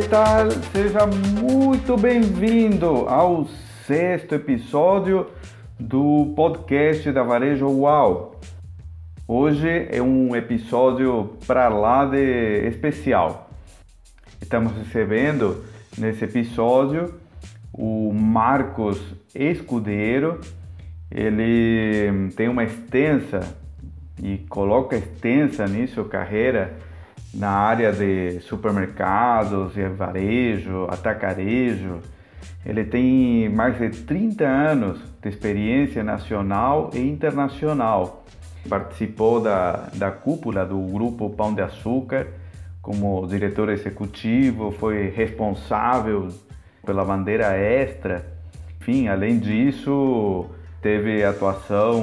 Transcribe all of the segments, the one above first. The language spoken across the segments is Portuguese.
que tal? Seja muito bem-vindo ao sexto episódio do podcast da Varejo Uau. Hoje é um episódio para lá de especial. Estamos recebendo nesse episódio o Marcos Escudeiro. Ele tem uma extensa e coloca extensa nisso carreira na área de supermercados varejo, atacarejo. Ele tem mais de 30 anos de experiência nacional e internacional. Participou da, da cúpula do grupo Pão de Açúcar como diretor executivo, foi responsável pela bandeira extra. Enfim, além disso, teve atuação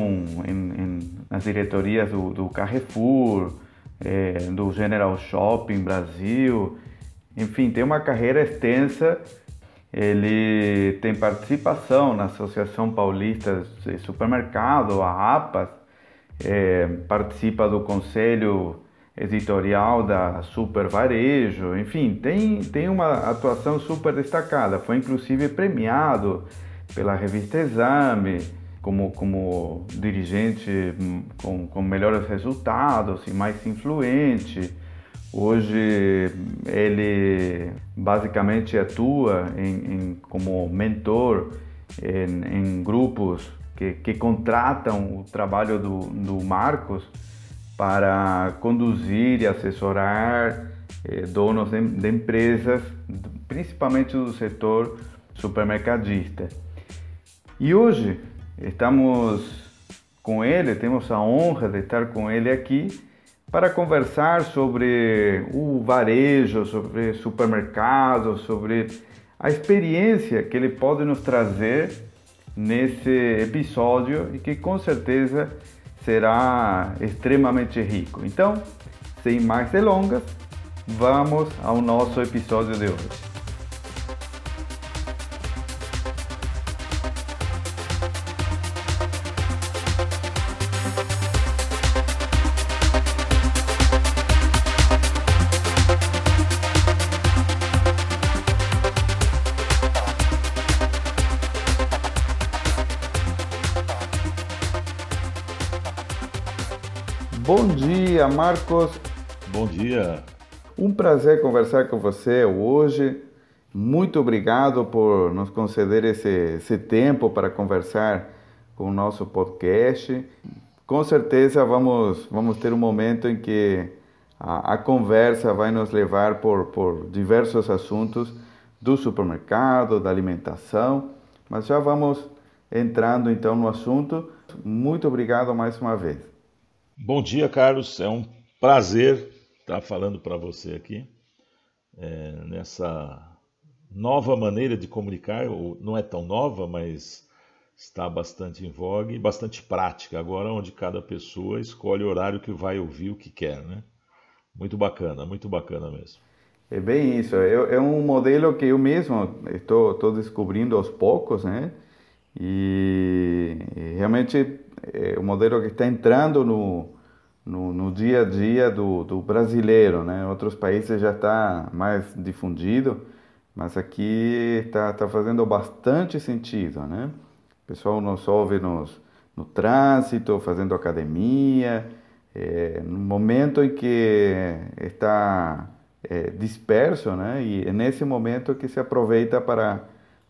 em, em, nas diretorias do, do Carrefour, é, do General Shopping Brasil. Enfim, tem uma carreira extensa. Ele tem participação na Associação Paulista de Supermercado, a APAS, é, participa do Conselho Editorial da Super Varejo, enfim, tem, tem uma atuação super destacada. Foi inclusive premiado pela revista Exame como, como dirigente com, com melhores resultados e mais influente. Hoje ele basicamente atua em, em como mentor em, em grupos que, que, contratam o trabalho do, do Marcos para conduzir e assessorar eh, donos de, de empresas, principalmente do setor supermercadista. E hoje Estamos com ele, temos a honra de estar com ele aqui para conversar sobre o varejo, sobre supermercados, sobre a experiência que ele pode nos trazer nesse episódio e que com certeza será extremamente rico. Então, sem mais delongas, vamos ao nosso episódio de hoje. Bom dia, Marcos. Bom dia. Um prazer conversar com você hoje. Muito obrigado por nos conceder esse, esse tempo para conversar com o nosso podcast. Com certeza vamos, vamos ter um momento em que a, a conversa vai nos levar por, por diversos assuntos do supermercado, da alimentação, mas já vamos entrando então no assunto. Muito obrigado mais uma vez. Bom dia, Carlos. É um prazer estar falando para você aqui é, nessa nova maneira de comunicar. Não é tão nova, mas está bastante em voga e bastante prática agora, onde cada pessoa escolhe o horário que vai ouvir o que quer, né? Muito bacana, muito bacana mesmo. É bem isso. É, é um modelo que eu mesmo estou, estou descobrindo aos poucos, né? E, e realmente é um modelo que está entrando no, no, no, dia a dia do, do brasileiro, né? Outros países já está mais difundido, mas aqui está tá fazendo bastante sentido, né? O pessoal nos ouve nos, no trânsito, fazendo academia, é, no momento em que está é, disperso, né? E é nesse momento que se aproveita para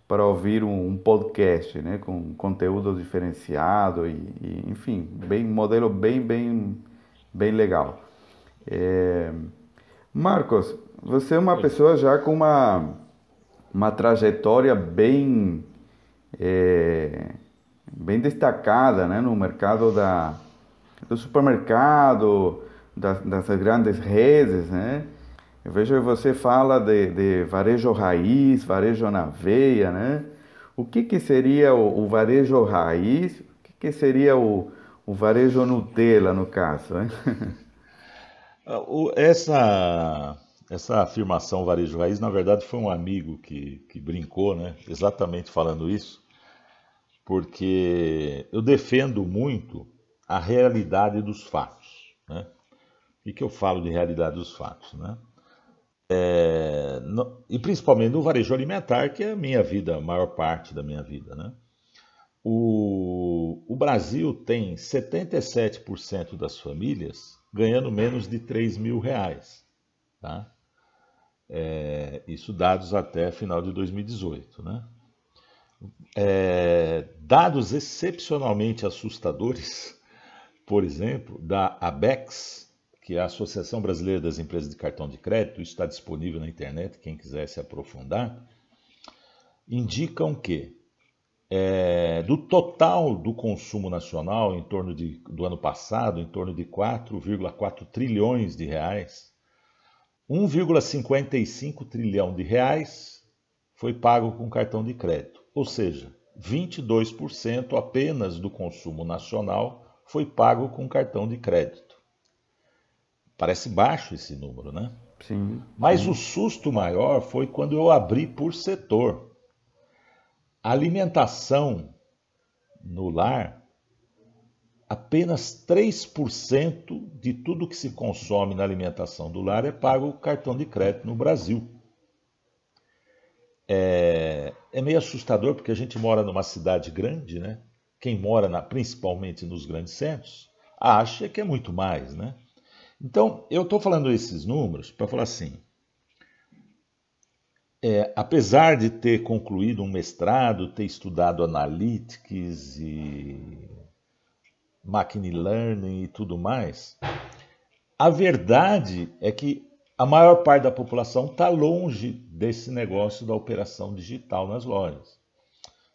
para ouvir um, um, podcast, né, com conteúdo diferenciado e, e, enfim, bem modelo bem bem bem legal. É... Marcos, você é uma pessoa já com uma uma trajetória bem é, bem destacada, né, no mercado da do supermercado, das, das grandes redes, né? Eu vejo que você fala de, de varejo raiz, varejo na veia, né? O que, que seria o, o varejo raiz? O que, que seria o, o varejo Nutella, no caso? Né? essa, essa afirmação varejo raiz, na verdade, foi um amigo que, que brincou, né? Exatamente falando isso, porque eu defendo muito a realidade dos fatos, né? Que, que eu falo de realidade dos fatos, né? É, no, e principalmente no varejo alimentar, que é a minha vida, a maior parte da minha vida. Né? O, o Brasil tem 77% das famílias ganhando menos de 3 mil reais. Tá? É, isso dados até final de 2018. Né? É, dados excepcionalmente assustadores, por exemplo, da ABEX, que é a Associação Brasileira das Empresas de Cartão de Crédito, está disponível na internet, quem quiser se aprofundar, indicam que é, do total do consumo nacional, em torno de, do ano passado, em torno de 4,4 trilhões de reais, 1,55 trilhão de reais foi pago com cartão de crédito, ou seja, 22% apenas do consumo nacional foi pago com cartão de crédito. Parece baixo esse número, né? Sim. Mas sim. o susto maior foi quando eu abri por setor. A alimentação no lar, apenas 3% de tudo que se consome na alimentação do lar é pago com cartão de crédito no Brasil. É, é, meio assustador porque a gente mora numa cidade grande, né? Quem mora na, principalmente nos grandes centros acha que é muito mais, né? Então, eu estou falando esses números para falar assim: é, apesar de ter concluído um mestrado, ter estudado analytics e machine learning e tudo mais, a verdade é que a maior parte da população está longe desse negócio da operação digital nas lojas.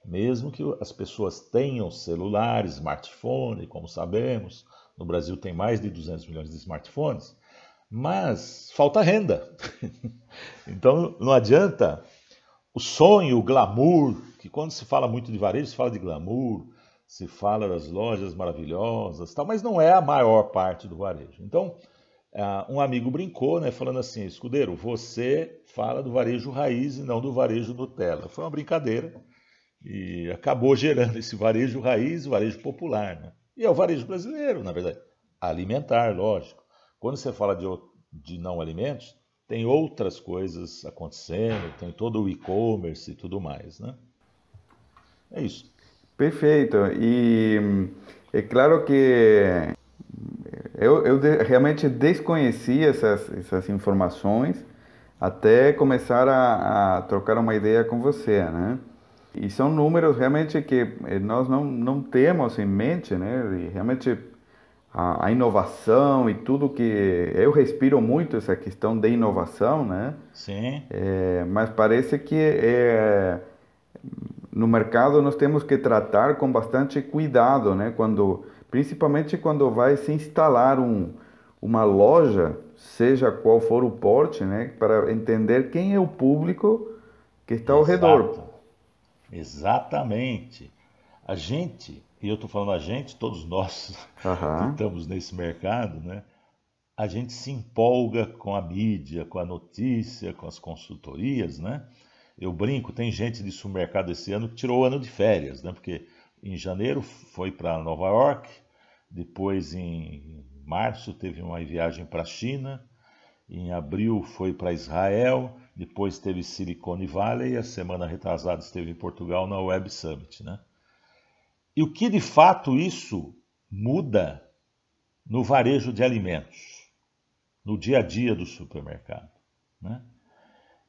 Mesmo que as pessoas tenham celular, smartphone, como sabemos, no Brasil tem mais de 200 milhões de smartphones, mas falta renda. então não adianta o sonho, o glamour, que quando se fala muito de varejo, se fala de glamour, se fala das lojas maravilhosas, tal, mas não é a maior parte do varejo. Então, um amigo brincou, né, falando assim, escudeiro, você fala do varejo raiz e não do varejo Nutella. Foi uma brincadeira e acabou gerando esse varejo raiz, varejo popular, né? E é o varejo brasileiro, na verdade. Alimentar, lógico. Quando você fala de, de não alimentos, tem outras coisas acontecendo, tem todo o e-commerce e tudo mais, né? É isso. Perfeito. E é claro que eu, eu realmente desconhecia essas, essas informações até começar a, a trocar uma ideia com você, né? E são números realmente que eh, nós não, não temos em mente, né? E realmente a, a, inovação e tudo que eu respiro muito essa questão de inovação, né? Sim. É, mas parece que é, no mercado nós temos que tratar com bastante cuidado, né? Quando, principalmente quando vai se instalar um, uma loja, seja qual for o porte, né? Para entender quem é o público que está ao Exato. redor. Exatamente. A gente, e eu estou falando a gente, todos nós Aham. que estamos nesse mercado, né? A gente se empolga com a mídia, com a notícia, com as consultorias, né? Eu brinco, tem gente de supermercado esse ano que tirou o ano de férias, né? Porque em janeiro foi para Nova York, depois em março teve uma viagem para a China, em abril foi para Israel, depois teve Silicon Valley e a semana retrasada esteve em Portugal na Web Summit, né? E o que de fato isso muda no varejo de alimentos, no dia a dia do supermercado, né?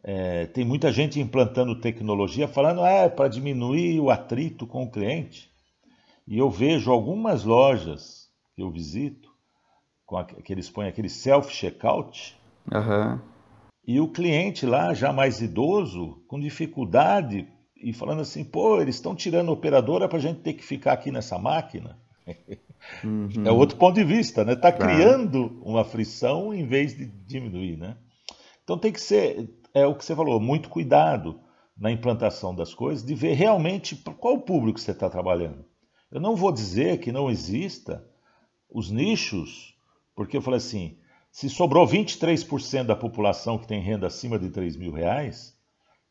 É, tem muita gente implantando tecnologia falando é para diminuir o atrito com o cliente. E eu vejo algumas lojas que eu visito, com a, que eles põem aquele self-checkout, Aham. E o cliente lá, já mais idoso, com dificuldade, e falando assim, pô, eles estão tirando a operadora para a gente ter que ficar aqui nessa máquina. Uhum. É outro ponto de vista, né? Está Claro. criando uma frição em vez de diminuir, né? Então tem que ser, é o que você falou, muito cuidado na implantação das coisas, de ver realmente qual público você está trabalhando. Eu não vou dizer que não exista os nichos, porque eu falei assim, se sobrou 23% da população que tem renda acima de 3 mil reais,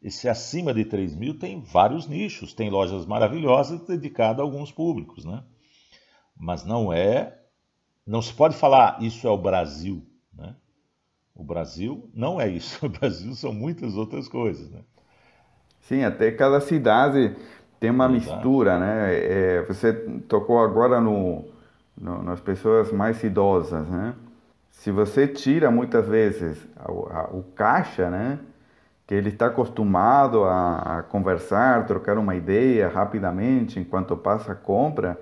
esse acima de 3 mil tem vários nichos, tem lojas maravilhosas dedicadas a alguns públicos, né? Mas não é, não se pode falar isso é o Brasil, né? O Brasil não é isso. O Brasil são muitas outras coisas, né? Sim, até cada cidade tem uma Exato. mistura, né? É, você tocou agora no, no, nas pessoas mais idosas, né? Se você tira muitas vezes o, caixa, né? Que ele está acostumado a, a, conversar, trocar uma ideia rapidamente enquanto passa a compra,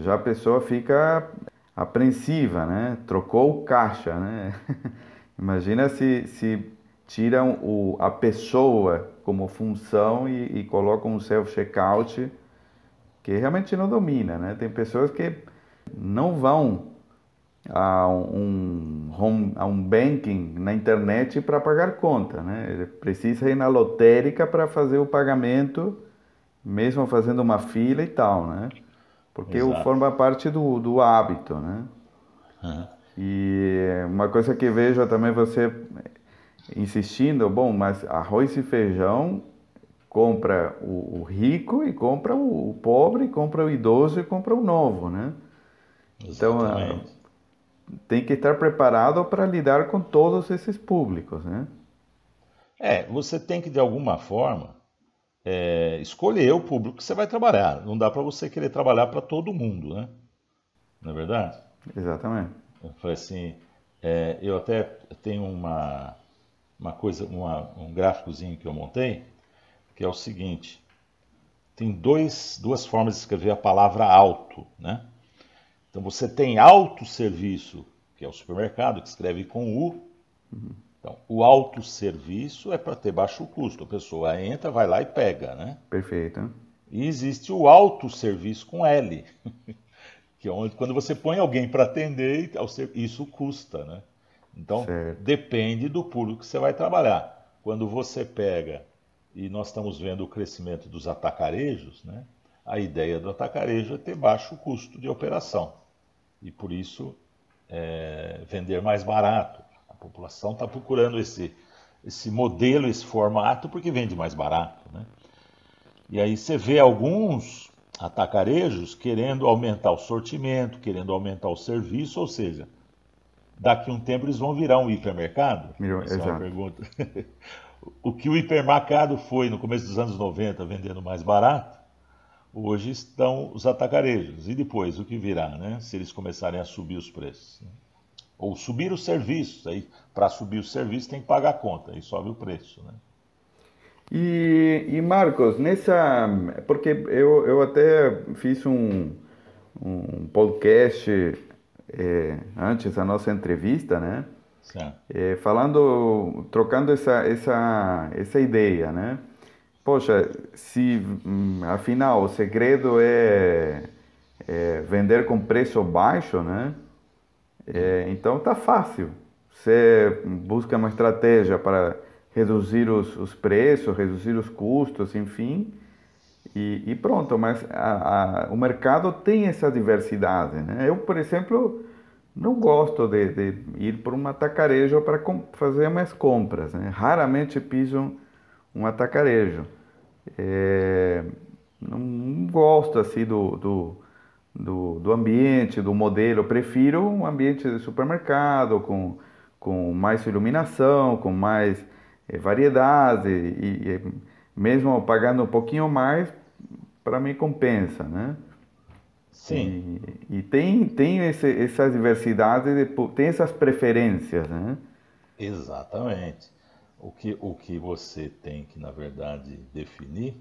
já a pessoa fica apreensiva, né? Trocou o caixa, né? Imagina se, se tiram o, a pessoa como função e, e colocam um self-checkout que realmente não domina, né? Tem pessoas que não vão a um, home, a um banking na internet para pagar conta, né? Ele precisa ir na lotérica para fazer o pagamento, mesmo fazendo uma fila e tal, né? Porque Exato. forma parte do, do hábito, né? Uhum. E uma coisa que vejo também você insistindo, bom, mas arroz e feijão compra o, o rico e compra o, o, pobre, compra o idoso e compra o novo, né? Então, Exatamente. Então tem que estar preparado para lidar com todos esses públicos, né? É, você tem que de alguma forma é, escolher o público que você vai trabalhar. Não dá para você querer trabalhar para todo mundo, né? Não é verdade? Exatamente. Eu falei assim, é, eu até tenho uma uma coisa, uma, um gráficozinho que eu montei, que é o seguinte: tem dois, duas formas de escrever a palavra alto, né? Então você tem autosserviço, que é o supermercado, que escreve com U. Então, o autosserviço é para ter baixo custo. A pessoa entra, vai lá e pega, né? Perfeito. E existe o autosserviço com L, que é onde quando você põe alguém para atender, isso custa, né? Então, certo. depende do público que você vai trabalhar. Quando você pega, e nós estamos vendo o crescimento dos atacarejos, né? a ideia do atacarejo é ter baixo custo de operação. E por isso, é, vender mais barato. A população está procurando esse, esse modelo, esse formato, porque vende mais barato. Né? E aí você vê alguns atacarejos querendo aumentar o sortimento, querendo aumentar o serviço, ou seja, daqui a um tempo eles vão virar um hipermercado? Essa é uma pergunta. o que o hipermercado foi no começo dos anos 90 vendendo mais barato, hoje estão os atacarejos. E depois, o que virá, né? Se eles começarem a subir os preços. Né? Ou subir os serviços. Aí, para subir os serviços, tem que pagar a conta, aí sobe o preço, né? E, e Marcos, nessa. Porque eu, eu até fiz um, um podcast é, antes da nossa entrevista, né? É, falando, trocando essa, essa, essa ideia, né? Poxa, se hum, afinal o segredo é, é vender com preço baixo, né? É, então tá fácil. Você busca uma estratégia para reduzir os, os preços, reduzir os custos, enfim, e, e pronto, mas a, a, o mercado tem essa diversidade. Né? Eu, por exemplo, não gosto de, de ir para um atacarejo para fazer minhas compras. Né? Raramente piso um, atacarejo. É, não gosto assim do, do, do, do, ambiente, do modelo. Eu prefiro um ambiente de supermercado com, com mais iluminação, com mais é, variedade e, e mesmo pagando um pouquinho mais, para mim compensa, né? Sim. E, e tem, tem esse, essas diversidades, tem essas preferências, né? Exatamente. O que, o que você tem que, na verdade, definir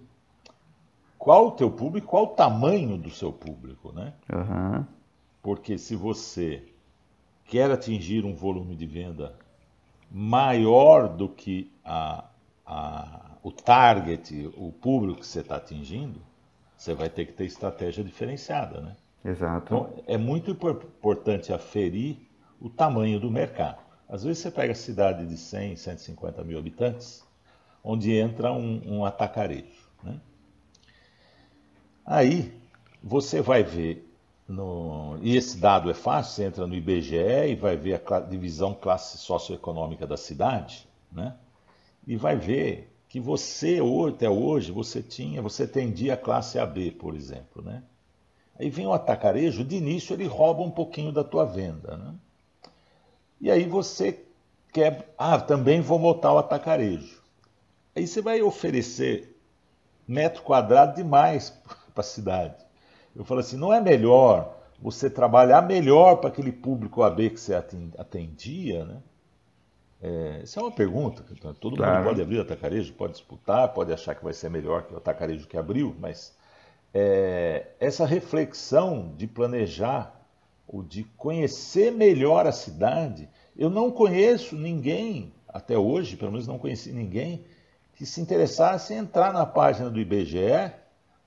qual o teu público, qual o tamanho do seu público, né? Uhum. Porque se você quer atingir um volume de venda maior do que a, a, o target, o público que você está atingindo, você vai ter que ter estratégia diferenciada, né? Exato. Então, é muito importante aferir o tamanho do mercado. Às vezes você pega a cidade de 100, 150 mil habitantes, onde entra um, um atacarejo. Né? Aí você vai ver, no, e esse dado é fácil, você entra no IBGE e vai ver a divisão classe socioeconômica da cidade, né? e vai ver que você até hoje você tinha, você tendia a classe AB, por exemplo, né? Aí vem o atacarejo, de início ele rouba um pouquinho da tua venda, né? E aí você que é, ah, também vou montar o atacarejo. Aí você vai oferecer metro quadrado demais para a cidade. Eu falo assim, não é melhor você trabalhar melhor para aquele público AB que você atendia, né? É, essa é uma pergunta. Todo claro. mundo pode abrir o atacarejo, pode disputar, pode achar que vai ser melhor que o atacarejo que abriu, mas é, essa reflexão de planejar ou de conhecer melhor a cidade, eu não conheço ninguém, até hoje, pelo menos não conheci ninguém, que se interessasse em entrar na página do IBGE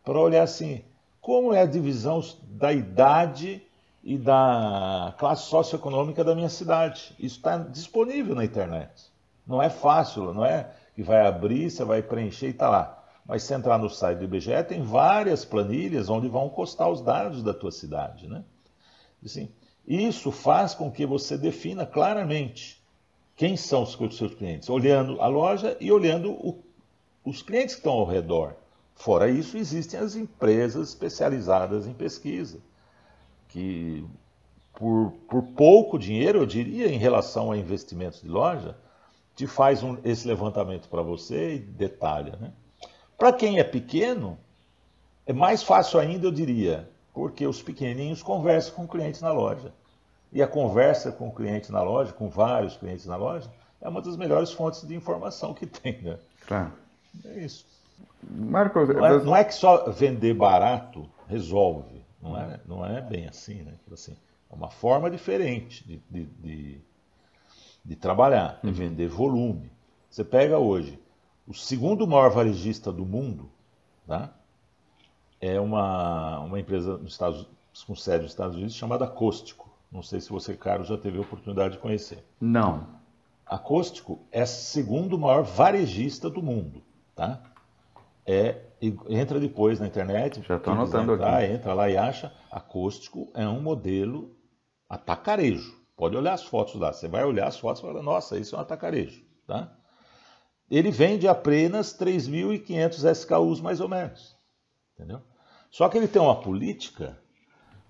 para olhar assim, como é a divisão da idade e da classe socioeconômica da minha cidade. Isso está disponível na internet. Não é fácil, não é que vai abrir, você vai preencher e está lá. Mas se entrar no site do IBGE, tem várias planilhas onde vão constar os dados da tua cidade. Né? Assim, isso faz com que você defina claramente quem são os seus clientes, olhando a loja e olhando o, os clientes que estão ao redor. Fora isso, existem as empresas especializadas em pesquisa, que por, por pouco dinheiro, eu diria, em relação a investimentos de loja, te faz um, esse levantamento para você e detalha. Né? Para quem é pequeno, é mais fácil ainda, eu diria, porque os pequenininhos conversam com clientes na loja. E a conversa com o cliente na loja, com vários clientes na loja, é uma das melhores fontes de informação que tem. Né? Claro. É isso. Marcos, não é, não é, que só vender barato resolve. Não é, não é bem assim, né? Assim, é uma forma diferente de, de, de, de trabalhar, é uhum. vender volume. Você pega hoje o segundo maior varejista do mundo, tá? É uma, uma empresa nos Estados, com sede nos Estados Unidos chamada Acústico. Não sei se você, Carlos, já teve a oportunidade de conhecer. Não. Acústico é segundo maior varejista do mundo. Tá? É, entra depois na internet. Já estou anotando entrar, aqui. Entra lá e acha. Acústico é um modelo atacarejo. Pode olhar as fotos lá. Você vai olhar as fotos e fala, nossa, isso é um atacarejo. Tá? Ele vende apenas 3.500 SKUs mais ou menos. Entendeu? Só que ele tem uma política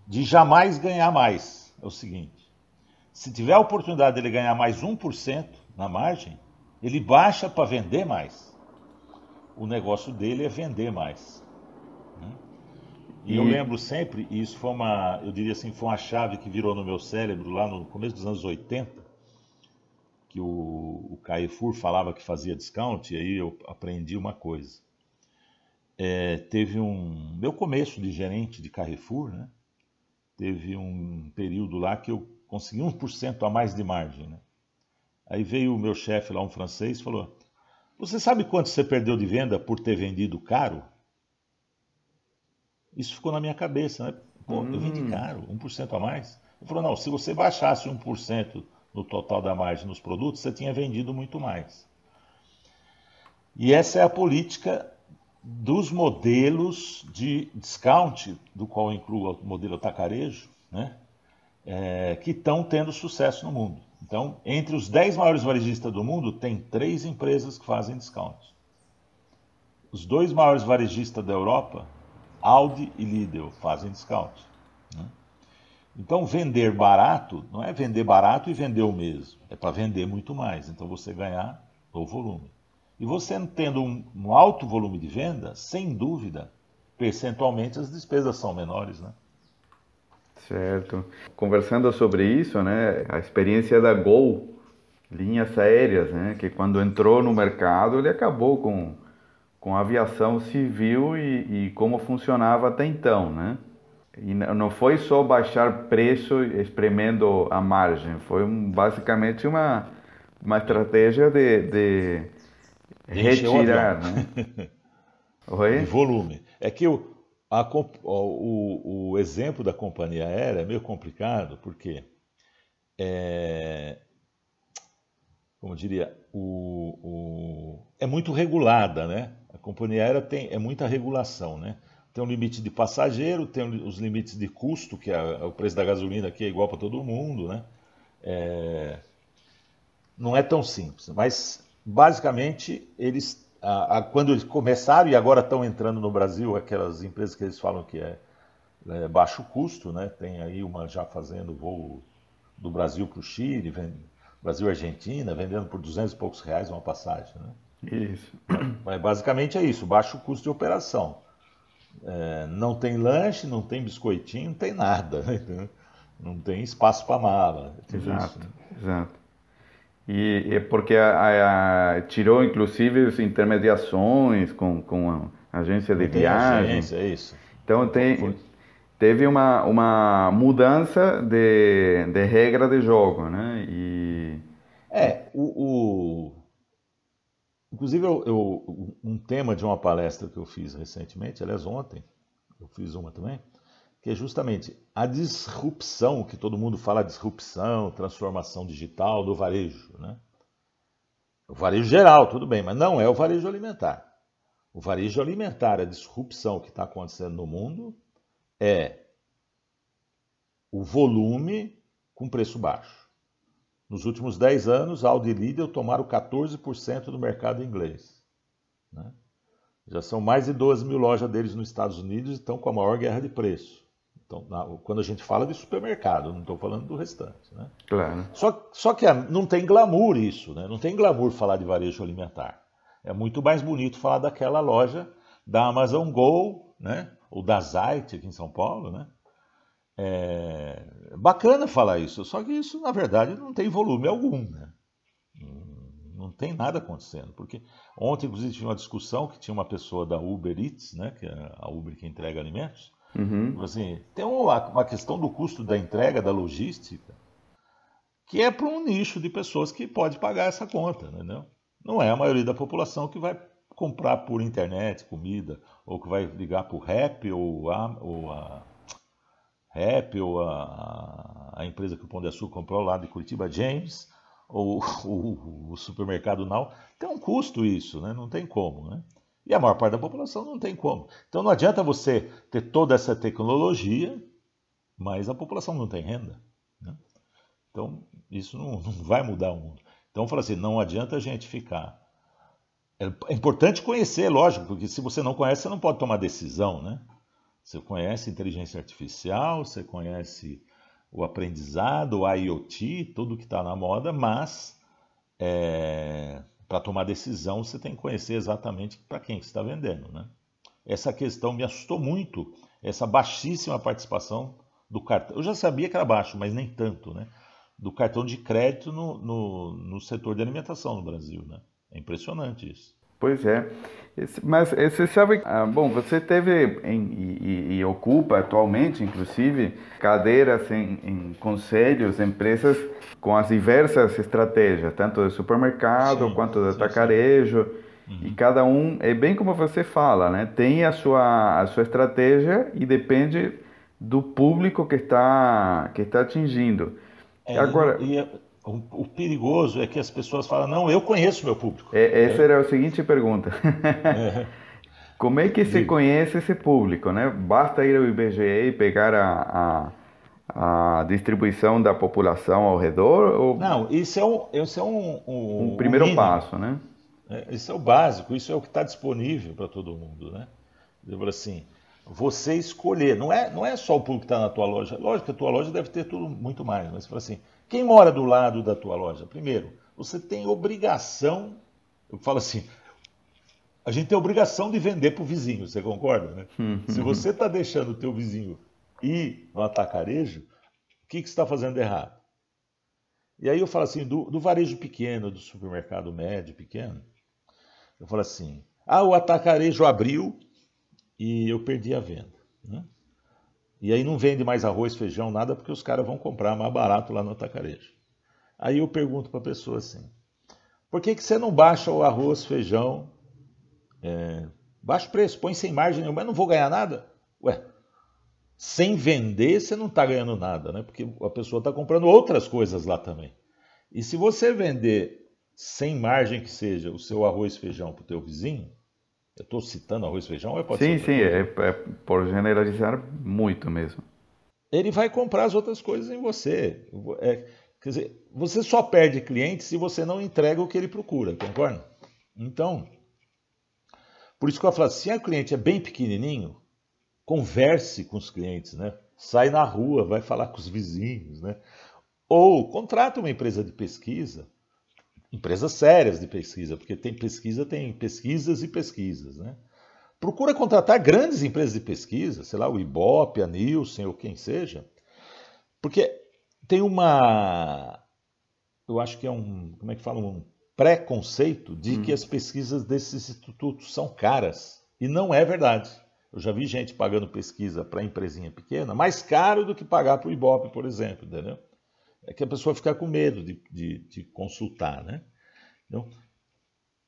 de jamais ganhar mais. É o seguinte: se tiver a oportunidade dele ganhar mais 1% na margem, ele baixa para vender mais. O negócio dele é vender mais. Né? E, e eu lembro sempre, e isso foi uma, eu diria assim, foi uma chave que virou no meu cérebro lá no começo dos anos 80, que o, o Carrefour falava que fazia discount, e aí eu aprendi uma coisa é, teve um. Meu começo de gerente de Carrefour, né? Teve um período lá que eu consegui 1% a mais de margem. Né? Aí veio o meu chefe lá, um francês, falou: Você sabe quanto você perdeu de venda por ter vendido caro? Isso ficou na minha cabeça, né? Pô, hum. eu vendi hum. caro, 1% a mais. Ele falou: Não, se você baixasse 1% no total da margem nos produtos, você tinha vendido muito mais. E essa é a política dos modelos de discount, do qual inclui o modelo atacarejo, né, é, que estão tendo sucesso no mundo. Então, entre os 10 maiores varejistas do mundo, tem três empresas que fazem discount. Os dois maiores varejistas da Europa, Audi e Lidl, fazem discount. Né? Então, vender barato não é vender barato e vender o mesmo, é para vender muito mais. Então, você ganhar o volume. E você tendo um, um alto volume de venda, sem dúvida, percentualmente as despesas são menores, né? Certo. Conversando sobre isso, né, a experiência da Gol, linhas aéreas, né, que quando entrou no mercado ele acabou com, com a aviação civil e, e como funcionava até então, né? E não foi só baixar preço espremendo a margem, foi um, basicamente uma, uma estratégia de, de Retirar, né? Oi? De volume. É que o, a, o, o, exemplo da companhia aérea é meio complicado, porque é, como diria, o, o, é muito regulada, né? A companhia aérea tem é muita regulação, né? Tem um limite de passageiro, tem os limites de custo, que é, o preço da gasolina aqui é igual para todo mundo, né? É, não é tão simples, mas basicamente, eles, a, a, quando eles começaram e agora estão entrando no Brasil, aquelas empresas que eles falam que é, é baixo custo, né? tem aí uma já fazendo voo do Brasil para o Chile, vem, Brasil e Argentina, vendendo por 200 e poucos reais uma passagem. Né? Isso. Mas basicamente é isso, baixo custo de operação. É, não tem lanche, não tem biscoitinho, não tem nada. Né? Não tem espaço para mala. Exato, isso, né? exato. E é porque a, a, tirou inclusive as intermediações com, com a agência de viagem. Agência, é isso. Então tem, teve uma, uma mudança de, de regra de jogo, né? E... É, o, o... inclusive eu, eu, um tema de uma palestra que eu fiz recentemente, aliás ontem, eu fiz uma também, que é justamente a disrupção, que todo mundo fala disrupção, transformação digital do varejo. Né? O varejo geral, tudo bem, mas não é o varejo alimentar. O varejo alimentar, a disrupção que está acontecendo no mundo é o volume com preço baixo. Nos últimos 10 anos, Aldi e Lidl tomaram 14% do mercado inglês. Né? Já são mais de 12 mil lojas deles nos Estados Unidos e estão com a maior guerra de preço. Então, na, quando a gente fala de supermercado, não estou falando do restante. Né? Claro. Só, só que não tem glamour isso, né? não tem glamour falar de varejo alimentar. É muito mais bonito falar daquela loja da Amazon Go, né? ou da Zite aqui em São Paulo. Né? É bacana falar isso, só que isso, na verdade, não tem volume algum. Né? Não tem nada acontecendo. Porque ontem, inclusive, tinha uma discussão que tinha uma pessoa da Uber Eats, né? que é a Uber que entrega alimentos, Uhum. Assim, tem uma, uma questão do custo da entrega, da logística, que é para um nicho de pessoas que pode pagar essa conta, entendeu? Não é a maioria da população que vai comprar por internet comida, ou que vai ligar para o Rap, ou a, ou a Rap, ou a, a empresa que o Pão de Açúcar comprou lá de Curitiba, James, ou o, o supermercado Now. Tem um custo isso, né? não tem como, né? E a maior parte da população não tem como. Então não adianta você ter toda essa tecnologia, mas a população não tem renda. Né? Então isso não, não, vai mudar o mundo. Então fala assim, não adianta a gente ficar. É, é importante conhecer, lógico, porque se você não conhece, você não pode tomar decisão, né? Você conhece inteligência artificial, você conhece o aprendizado, o IoT, tudo que está na moda, mas é, para tomar decisão, você tem que conhecer exatamente para quem que está vendendo. Né? Essa questão me assustou muito, essa baixíssima participação do cartão. Eu já sabia que era baixo, mas nem tanto, né? Do cartão de crédito no, no, no setor de alimentação no Brasil. Né? É impressionante isso. Pois é. Mas você sabe, ah, bom, você teve em, e, e, ocupa atualmente, inclusive, cadeiras em, em, conselhos, empresas com as diversas estratégias, tanto de supermercado sim, quanto de atacarejo. Uhum. E cada um, é bem como você fala, né? tem a sua, a sua estratégia e depende do público que está, que está atingindo. É, Agora, e, o, o, perigoso é que as pessoas falam, não, eu conheço meu público. É, essa é. era a seguinte pergunta. É. Como é que se conhece esse público? Né? Basta ir ao IBGE e pegar a, a, a distribuição da população ao redor? Ou... Não, isso é um, isso é um, um, um primeiro um passo, né? É, isso é o básico, isso é o que está disponível para todo mundo, né? Eu assim, você escolher, não é, não é só o público que está na tua loja, lógico que a tua loja deve ter tudo muito mais, mas fala assim, quem mora do lado da tua loja? Primeiro, você tem obrigação, eu falo assim, a gente tem obrigação de vender para o vizinho, você concorda? Né? Se você está deixando o teu vizinho ir no atacarejo, o que, que você está fazendo errado? E aí eu falo assim, do, do, varejo pequeno, do supermercado médio pequeno, eu falo assim, ah, o atacarejo abriu e eu perdi a venda. Né? E aí não vende mais arroz, feijão, nada, porque os caras vão comprar mais barato lá no atacarejo. Aí eu pergunto para a pessoa assim: por que, que você não baixa o arroz, feijão, é, baixa preço, põe sem margem nenhuma, mas não vou ganhar nada? Ué, sem vender você não está ganhando nada, né? Porque a pessoa está comprando outras coisas lá também. E se você vender sem margem que seja o seu arroz, feijão para o teu vizinho, eu estou citando arroz e feijão? Ou pode sim, sim, é, é, por generalizar muito mesmo. Ele vai comprar as outras coisas em você. É, quer dizer, você só perde cliente se você não entrega o que ele procura, concorda? Então, por isso que eu falo, se o cliente é bem pequenininho, converse com os clientes, né? Sai na rua, vai falar com os vizinhos, né? Ou contrata uma empresa de pesquisa, empresas sérias de pesquisa, porque tem pesquisa, tem pesquisas e pesquisas, né? Procura contratar grandes empresas de pesquisa, sei lá, o Ibope, a Nielsen ou quem seja, porque tem uma, eu acho que é um, como é que fala, um preconceito de hum. que as pesquisas desses institutos são caras. E não é verdade. Eu já vi gente pagando pesquisa para empresinha pequena mais caro do que pagar para o Ibope, por exemplo, entendeu? É que a pessoa fica com medo de, de, de consultar, né? Então,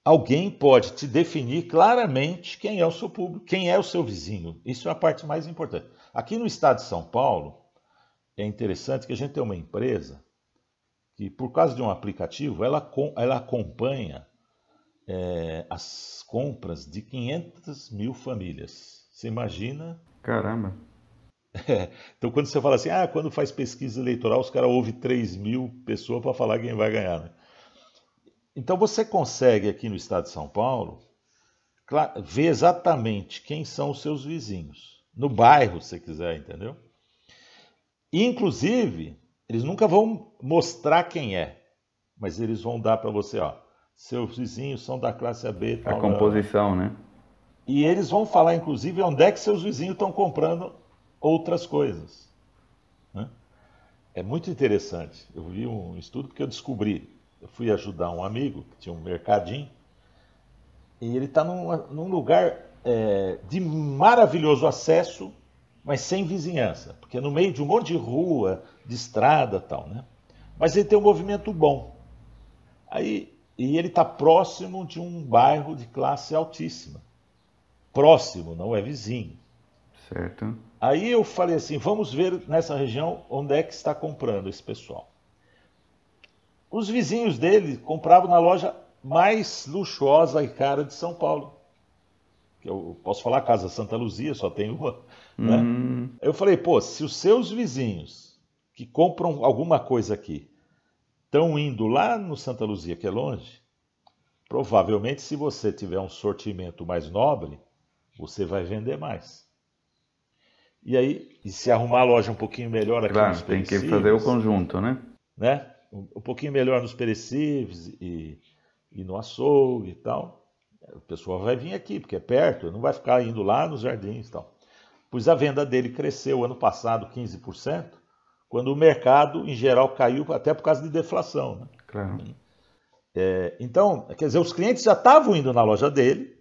alguém pode te definir claramente quem é o seu público, quem é o seu vizinho. Isso é a parte mais importante. Aqui no estado de São Paulo, é interessante que a gente tem uma empresa que, por causa de um aplicativo, ela, ela acompanha é, as compras de 500 mil famílias. Você imagina? Caramba! Então, quando você fala assim, ah, quando faz pesquisa eleitoral, os caras ouvem 3 mil pessoas para falar quem vai ganhar. Né? Então, você consegue aqui no estado de São Paulo ver exatamente quem são os seus vizinhos. No bairro, se você quiser, entendeu? Inclusive, eles nunca vão mostrar quem é, mas eles vão dar para você, ó, seus vizinhos são da classe AB. A composição, né? E eles vão falar, inclusive, onde é que seus vizinhos estão comprando outras coisas. Né? É muito interessante. Eu vi um estudo que eu descobri. Eu fui ajudar um amigo que tinha um mercadinho e ele está num, num, lugar é, de maravilhoso acesso mas sem vizinhança, porque no meio de um monte de rua, de estrada tal, né? Mas ele tem um movimento bom. Aí, e ele está próximo de um bairro de classe altíssima. Próximo, não é vizinho. Certo. Aí eu falei assim, vamos ver nessa região onde é que está comprando esse pessoal. Os vizinhos dele compravam na loja mais luxuosa e cara de São Paulo eu posso falar Casa Santa Luzia, só tem uma. Né? Uhum. Eu falei, pô, se os seus vizinhos que compram alguma coisa aqui estão indo lá no Santa Luzia, que é longe, provavelmente se você tiver um sortimento mais nobre, você vai vender mais. E aí, e se arrumar a loja um pouquinho melhor aqui claro, tem que fazer o conjunto, né? né? Um, um pouquinho melhor nos perecíveis e, e no açougue e tal o pessoal vai vir aqui, porque é perto, não vai ficar indo lá nos jardins e tal. Pois a venda dele cresceu ano passado 15%, quando o mercado, em geral, caiu até por causa de deflação. Né? Claro. É, então, quer dizer, os clientes já estavam indo na loja dele,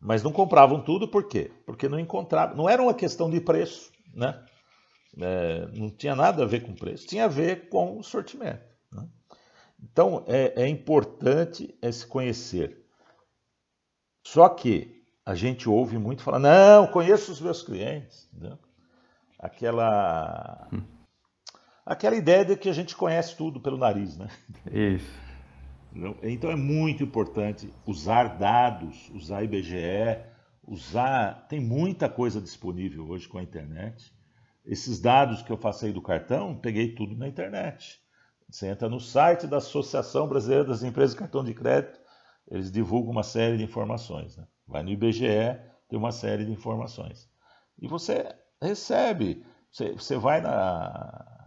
mas não compravam tudo, por quê? Porque não encontravam. Não era uma questão de preço, né? É, não tinha nada a ver com preço, tinha a ver com o sortimento. Né? Então, é, é importante se conhecer só que a gente ouve muito falar, não, conheço os meus clientes. Entendeu? Aquela. Hum. Aquela ideia de que a gente conhece tudo pelo nariz, né? Isso. Então é muito importante usar dados, usar IBGE, usar. Tem muita coisa disponível hoje com a internet. Esses dados que eu passei do cartão, peguei tudo na internet. Você entra no site da Associação Brasileira das Empresas de Cartão de Crédito, eles divulgam uma série de informações. Né? Vai no IBGE, tem uma série de informações. E você recebe, você, você vai na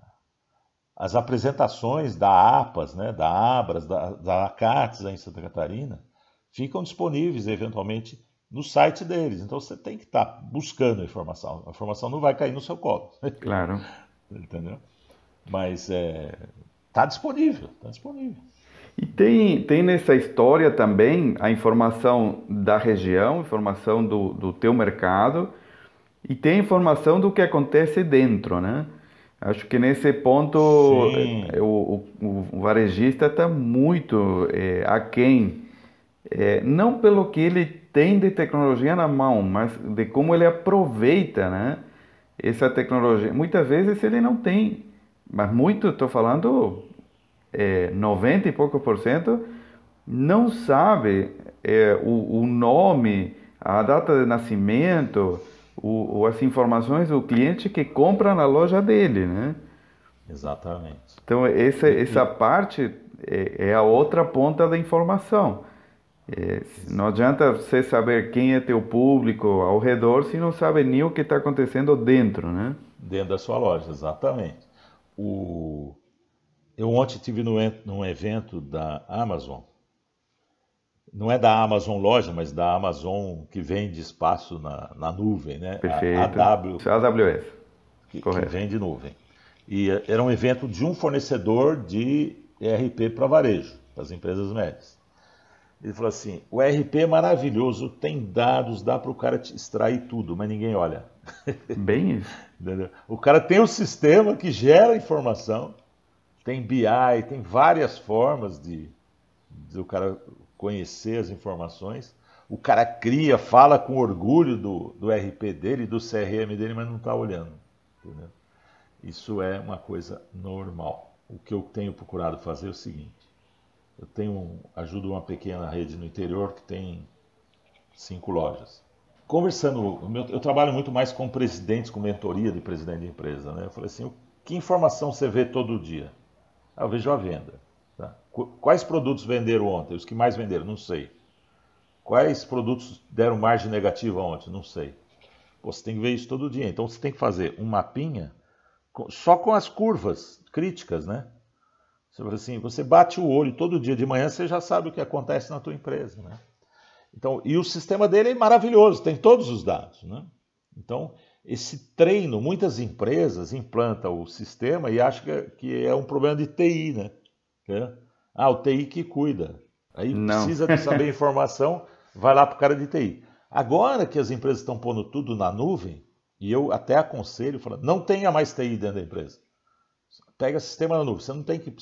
as apresentações da APAS, né, da ABRAS, da, da ACATS em Santa Catarina, ficam disponíveis eventualmente no site deles. Então você tem que estar tá buscando a informação. A informação não vai cair no seu colo. Claro. Entendeu? Mas está é, tá disponível, está disponível. E tem, tem nessa história também a informação da região, informação do, do teu mercado e tem informação do que acontece dentro, né? Acho que nesse ponto o, o, o, varejista está muito é, aquém, é, não pelo que ele tem de tecnologia na mão, mas de como ele aproveita né, essa tecnologia. Muitas vezes ele não tem, mas muito, estou falando é, 90 e pouco por cento não sabe é, o, o, nome, a data de nascimento, o, as informações do cliente que compra na loja dele, né? Exatamente. Então essa, essa parte é, é a outra ponta da informação. É, não adianta você saber quem é teu público ao redor se não sabe nem o que está acontecendo dentro, né? Dentro da sua loja, exatamente. O, eu ontem estive num evento da Amazon. Não é da Amazon loja, mas da Amazon que vende espaço na, na nuvem, né? Perfeito. A, AW, AWS. Que, Correto. que vende nuvem. E eh, era um evento de um fornecedor de ERP para varejo, para as empresas médias. Ele falou assim: o ERP é maravilhoso, tem dados, dá para o cara extrair tudo, mas ninguém olha. Bem isso. o cara tem um sistema que gera informação, tem BI, tem várias formas de, de o cara conhecer as informações. O cara cria, fala com orgulho do, do RP dele, do CRM dele, mas não está olhando. Entendeu? Isso é uma coisa normal. O que eu tenho procurado fazer é o seguinte: eu tenho ajudo uma pequena rede no interior que tem cinco lojas. Conversando, eu trabalho muito mais com presidentes, com mentoria de presidente de empresa. Né? Eu falei assim: que informação você vê todo dia? Ah, eu vejo a venda. Quais produtos venderam ontem? Os que mais venderam? Não sei. Quais produtos deram margem negativa ontem? Não sei. Você tem que ver isso todo dia. Então você tem que fazer um mapinha só com as curvas críticas, né? Você, assim, você bate o olho todo dia de manhã, você já sabe o que acontece na tua empresa, né? Então, e o sistema dele é maravilhoso, tem todos os dados, né? Então, esse treino, muitas empresas implantam o sistema e acham que é um problema de TI, né? Ah, o TI que cuida. Aí Não. precisa de saber informação, vai lá para o cara de TI. Agora que as empresas estão pondo tudo na nuvem, e eu até aconselho, falando, não tenha mais TI dentro da empresa. Pega sistema na nuvem. Você não tem que.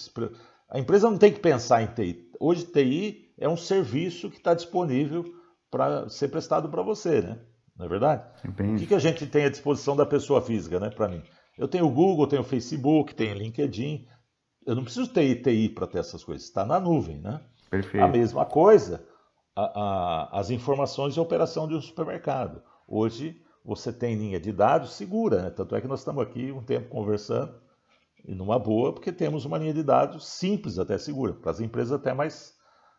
A empresa não tem que pensar em TI. Hoje, TI é um serviço que está disponível para ser prestado para você, né? Não é verdade? Bem... O que, que a gente tem à disposição da pessoa física, né? Para mim. Eu tenho o Google, tenho o Facebook, tenho o LinkedIn. Eu não preciso ter TI para ter essas coisas. Está na nuvem, né? Perfeito. A mesma coisa, a, a, as informações de operação de um supermercado. Hoje você tem linha de dados segura, né? Tanto é que nós estamos aqui um tempo conversando e numa boa, porque temos uma linha de dados simples, até segura, para as empresas até mais,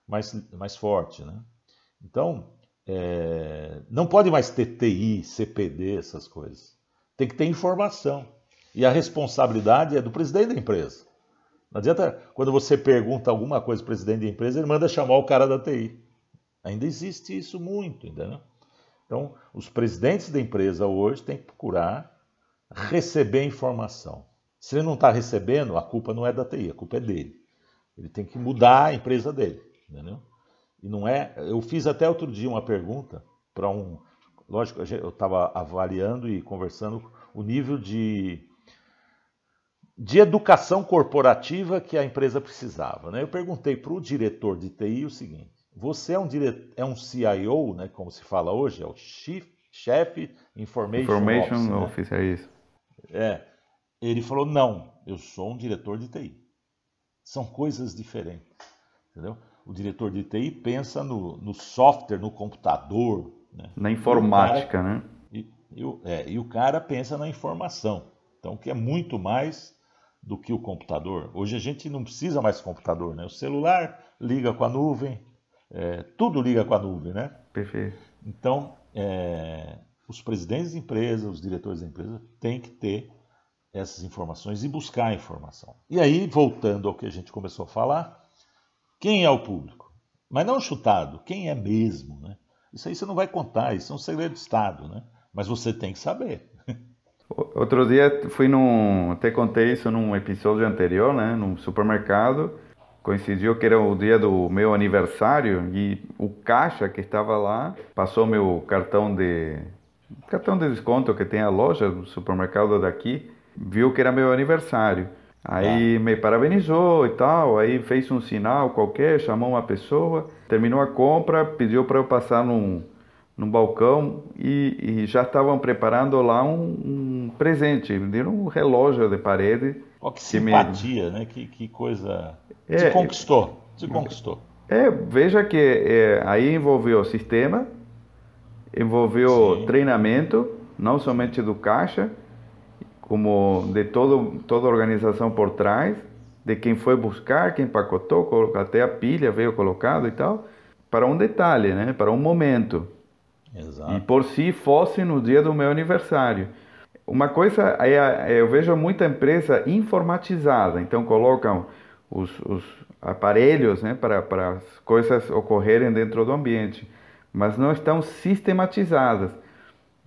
mais, mais forte. Né? Então, é, não pode mais ter TI, CPD, essas coisas. Tem que ter informação. E a responsabilidade é do presidente da empresa. Não adianta, quando você pergunta alguma coisa para o presidente da empresa, ele manda chamar o cara da TI. Ainda existe isso muito, entendeu? Então, os presidentes da empresa hoje têm que procurar receber informação. Se ele não está recebendo, a culpa não é da TI, a culpa é dele. Ele tem que mudar a empresa dele, entendeu? E não é. Eu fiz até outro dia uma pergunta para um. Lógico, eu estava avaliando e conversando o nível de, de educação corporativa que a empresa precisava. Né? Eu perguntei para o diretor de TI o seguinte: você é um, dire... é um CIO, né, como se fala hoje, é o Chief, Chef Information, Information Officer, né? É isso. É. Ele falou: não, eu sou um diretor de TI. São coisas diferentes. Entendeu? O diretor de TI pensa no, no software, no computador. Né? Na informática, cara, né? E, e, é, e o cara pensa na informação. Então, que é muito mais do que o computador. Hoje a gente não precisa mais computador, né? O celular liga com a nuvem, é, tudo liga com a nuvem, né? Perfeito. Então, é, os presidentes de empresa, os diretores da empresa têm que ter essas informações e buscar a informação. E aí, voltando ao que a gente começou a falar, quem é o público? Mas não chutado, quem é mesmo, né? Isso aí você não vai contar, isso é um segredo de Estado, né? Mas você tem que saber. Outro dia fui num, até contei isso num episódio anterior, né? Num supermercado, coincidiu que era o dia do meu aniversário e o caixa que estava lá passou meu cartão de cartão de desconto que tem a loja do supermercado daqui viu que era meu aniversário. Aí ah. me parabenizou e tal, aí fez um sinal qualquer, chamou uma pessoa, terminou a compra, pediu para eu passar num, num balcão e, e já estavam preparando lá um, um presente, me deram um relógio de parede. Oh, que, que simpatia, me... né? Que, que coisa... É, Te conquistou, te conquistou. É, veja que é, aí envolveu sistema, envolveu Sim. treinamento, não somente do caixa, como de todo, toda a organização por trás, de quem foi buscar, quem empacotou, até a pilha veio colocado e tal, para um detalhe, né? para um momento. Exato. E por si fosse no dia do meu aniversário. Uma coisa, é, eu vejo muita empresa informatizada, então colocam os, os aparelhos né, para, para as coisas ocorrerem dentro do ambiente, mas não estão sistematizadas.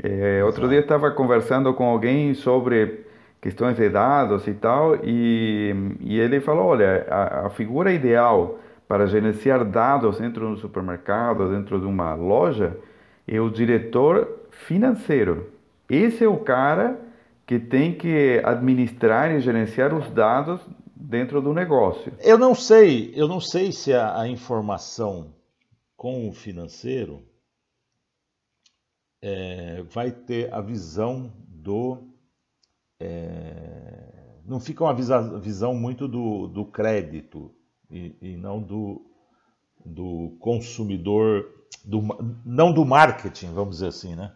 É, outro dia estava conversando com alguém sobre questões de dados e tal, e, e ele falou, olha, a, a figura ideal para gerenciar dados dentro do supermercado, dentro de uma loja, é o diretor financeiro. Esse é o cara que tem que administrar e gerenciar os dados dentro do negócio. Eu não sei, eu não sei se a, a informação com o financeiro é, vai ter a visão do. É, não fica uma visa, visão muito do, do crédito e, e, não do, do consumidor, do, não do marketing, vamos dizer assim, né?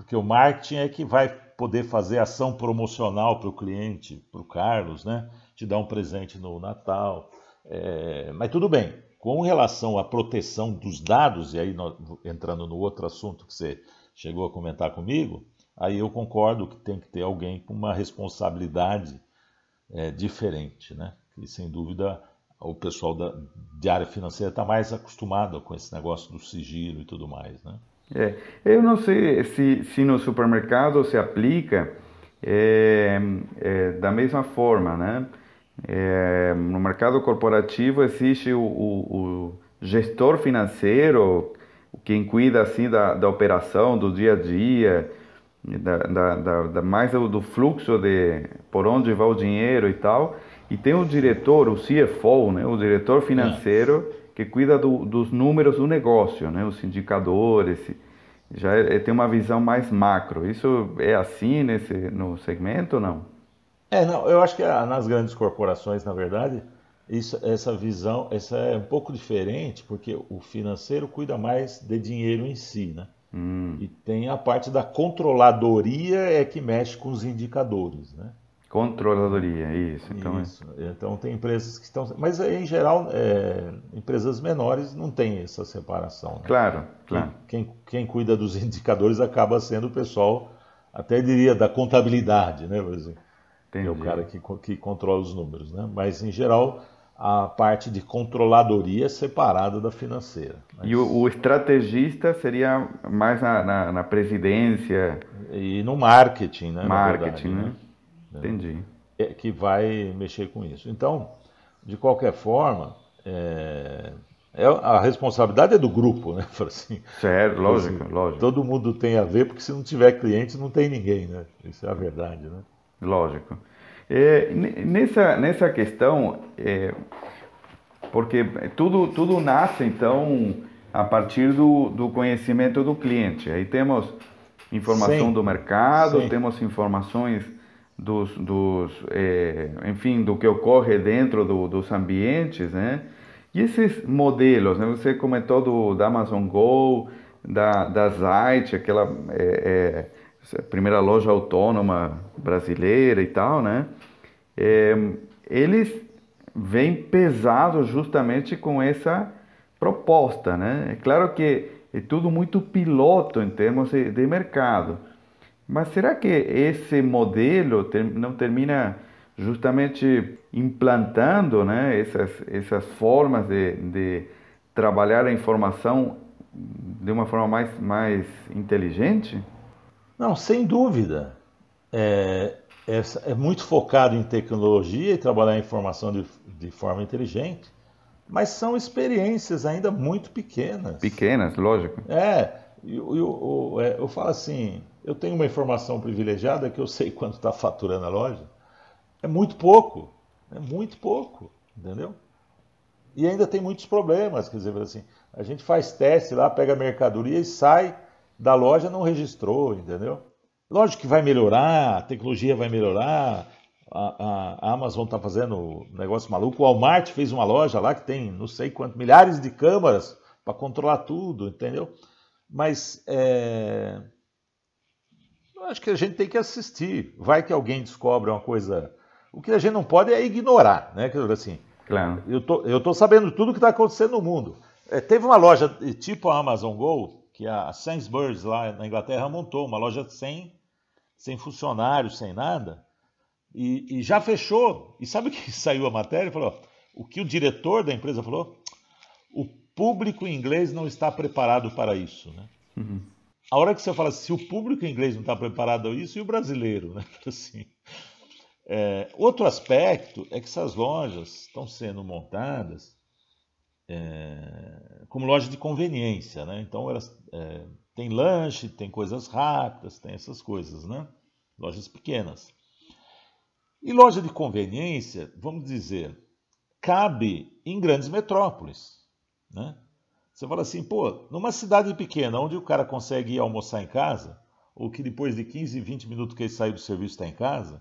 Porque o marketing é que vai poder fazer ação promocional para o cliente, para o Carlos, né? Te dar um presente no Natal. É, mas tudo bem. Com relação à proteção dos dados, e aí entrando no outro assunto que você chegou a comentar comigo, aí eu concordo que tem que ter alguém com uma responsabilidade é, diferente, né? E sem dúvida o pessoal da, de área financeira está mais acostumado com esse negócio do sigilo e tudo mais, né? É, eu não sei se, se no supermercado se aplica é, é, da mesma forma, né? É, no mercado corporativo existe o, o, o, gestor financeiro, quem cuida assim da, da operação, do dia a dia, da, da, da mais do, do, fluxo de por onde vai o dinheiro e tal. E tem o diretor, o CFO, né? o diretor financeiro que cuida do, dos números do negócio, né? os indicadores, já é, tem uma visão mais macro. Isso é assim nesse, no segmento ou não? É, não, eu acho que nas grandes corporações, na verdade, isso, essa visão essa é um pouco diferente, porque o financeiro cuida mais de dinheiro em si, né? Hum. E tem a parte da controladoria é que mexe com os indicadores, né? Controladoria, isso. Então, é. isso. É... então tem empresas que estão. Mas em geral, é... empresas menores não tem essa separação. Né? Claro, claro. Quem, quem, quem, cuida dos indicadores acaba sendo o pessoal, até diria, da contabilidade, né? Por exemplo. Entendi. É o cara que, que controla os números, né? Mas em geral a parte de controladoria é separada da financeira. Mas... E o, o, estrategista seria mais na, na, na, presidência? E no marketing, né? Marketing, verdade, né? né? Entendi. É, que vai mexer com isso. Então, de qualquer forma, é, é a responsabilidade é do grupo, né? Assim, certo, lógico, assim, lógico. Todo mundo tem a ver, porque se não tiver cliente, não tem ninguém, né? Isso é a verdade, né? Lógico. É, nessa, nessa questão, é, porque tudo, tudo nasce, então, a partir do, do conhecimento do cliente. Aí temos informação Sim. do mercado, Sim. temos informações dos, dos é, enfim, do que ocorre dentro do, dos ambientes, né? E esses modelos, né? Você comentou do da Amazon Go, da, da aquela é, é, primeira loja autônoma brasileira e tal, né? Eles vêm pesados justamente com essa proposta, né? É claro que é tudo muito piloto em termos de, de mercado, mas será que esse modelo não termina justamente implantando né, essas, essas formas de, de trabalhar a informação de uma forma mais, mais inteligente? Não, sem dúvida. É, é, é muito focado em tecnologia e trabalhar a informação de, de forma inteligente, mas são experiências ainda muito pequenas. Pequenas, lógico. É, eu, eu, eu, é, eu falo assim, eu tenho uma informação privilegiada que eu sei quanto está faturando a loja. É muito pouco. É muito pouco. Entendeu? E ainda tem muitos problemas. Quer dizer, assim, a gente faz teste lá, pega a mercadoria e sai da loja não registrou, entendeu? Lógico que vai melhorar, a tecnologia vai melhorar. A, a, Amazon está fazendo um negócio maluco. O Walmart fez uma loja lá que tem não sei quantos milhares de câmaras para controlar tudo, entendeu? Mas é, acho que a gente tem que assistir. Vai que alguém descobre uma coisa. O que a gente não pode é ignorar, né? Assim, claro. Eu tô, eu tô sabendo tudo o que está acontecendo no mundo. É, teve uma loja tipo a Amazon Go, que a Sainsbury's lá na Inglaterra montou, uma loja sem, sem funcionários, sem nada, e, e já fechou. E sabe o que saiu a matéria? Falou, o que o diretor da empresa falou? O público inglês não está preparado para isso. Né? Uhum. A hora que você fala se o público inglês não está preparado para isso, e o brasileiro? Né? Assim, é, outro aspecto é que essas lojas estão sendo montadas é, como loja de conveniência. Né? Então, elas é, têm lanche, tem coisas rápidas, tem essas coisas. Né? Lojas pequenas. E loja de conveniência, vamos dizer, cabe em grandes metrópoles. Né? Você fala assim, pô, numa cidade pequena, onde o cara consegue ir almoçar em casa, ou que depois de 15, 20 minutos que ele sair do serviço está em casa,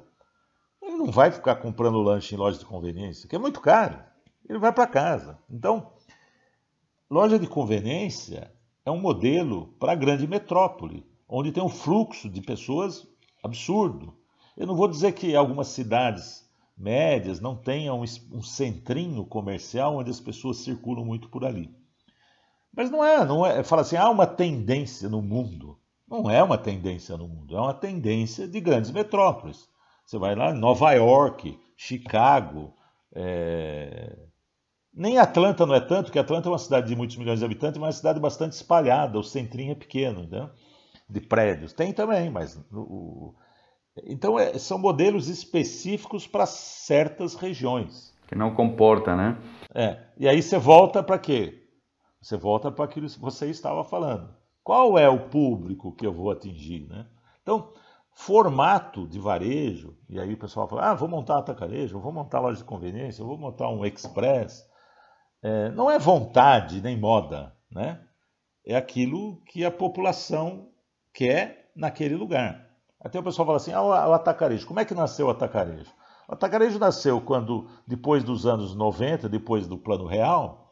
ele não vai ficar comprando lanche em loja de conveniência, que é muito caro. Ele vai para casa. Então, loja de conveniência é um modelo para a grande metrópole, onde tem um fluxo de pessoas absurdo. Eu não vou dizer que algumas cidades médias não tenham um centrinho comercial onde as pessoas circulam muito por ali. Mas não é, não é. Fala assim, há uma tendência no mundo. Não é uma tendência no mundo, é uma tendência de grandes metrópoles. Você vai lá Nova York, Chicago, é... nem Atlanta não é tanto, porque Atlanta é uma cidade de muitos milhões de habitantes, mas é uma cidade bastante espalhada, o centrinho é pequeno, né? de prédios. Tem também, mas o, então, é, são modelos específicos para certas regiões. Que não comporta, né? É. E aí você volta para quê? Você volta para aquilo que você estava falando. Qual é o público que eu vou atingir, né? Então, formato de varejo, e aí o pessoal fala, ah, vou montar atacarejo, vou montar loja de conveniência, vou montar um express. É, não é vontade nem moda, né? É aquilo que a população quer naquele lugar. Até o pessoal fala assim, ah, o atacarejo. Como é que nasceu o atacarejo? O atacarejo nasceu quando, depois dos anos 90, depois do Plano Real,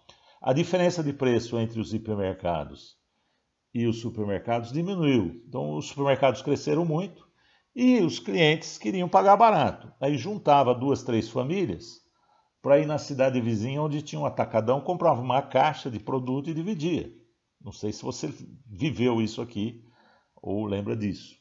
a diferença de preço entre os hipermercados e os supermercados diminuiu. Então, os supermercados cresceram muito e os clientes queriam pagar barato. Aí juntava duas, três famílias para ir na cidade vizinha onde tinha um atacadão, comprava uma caixa de produto e dividia. Não sei se você viveu isso aqui ou lembra disso.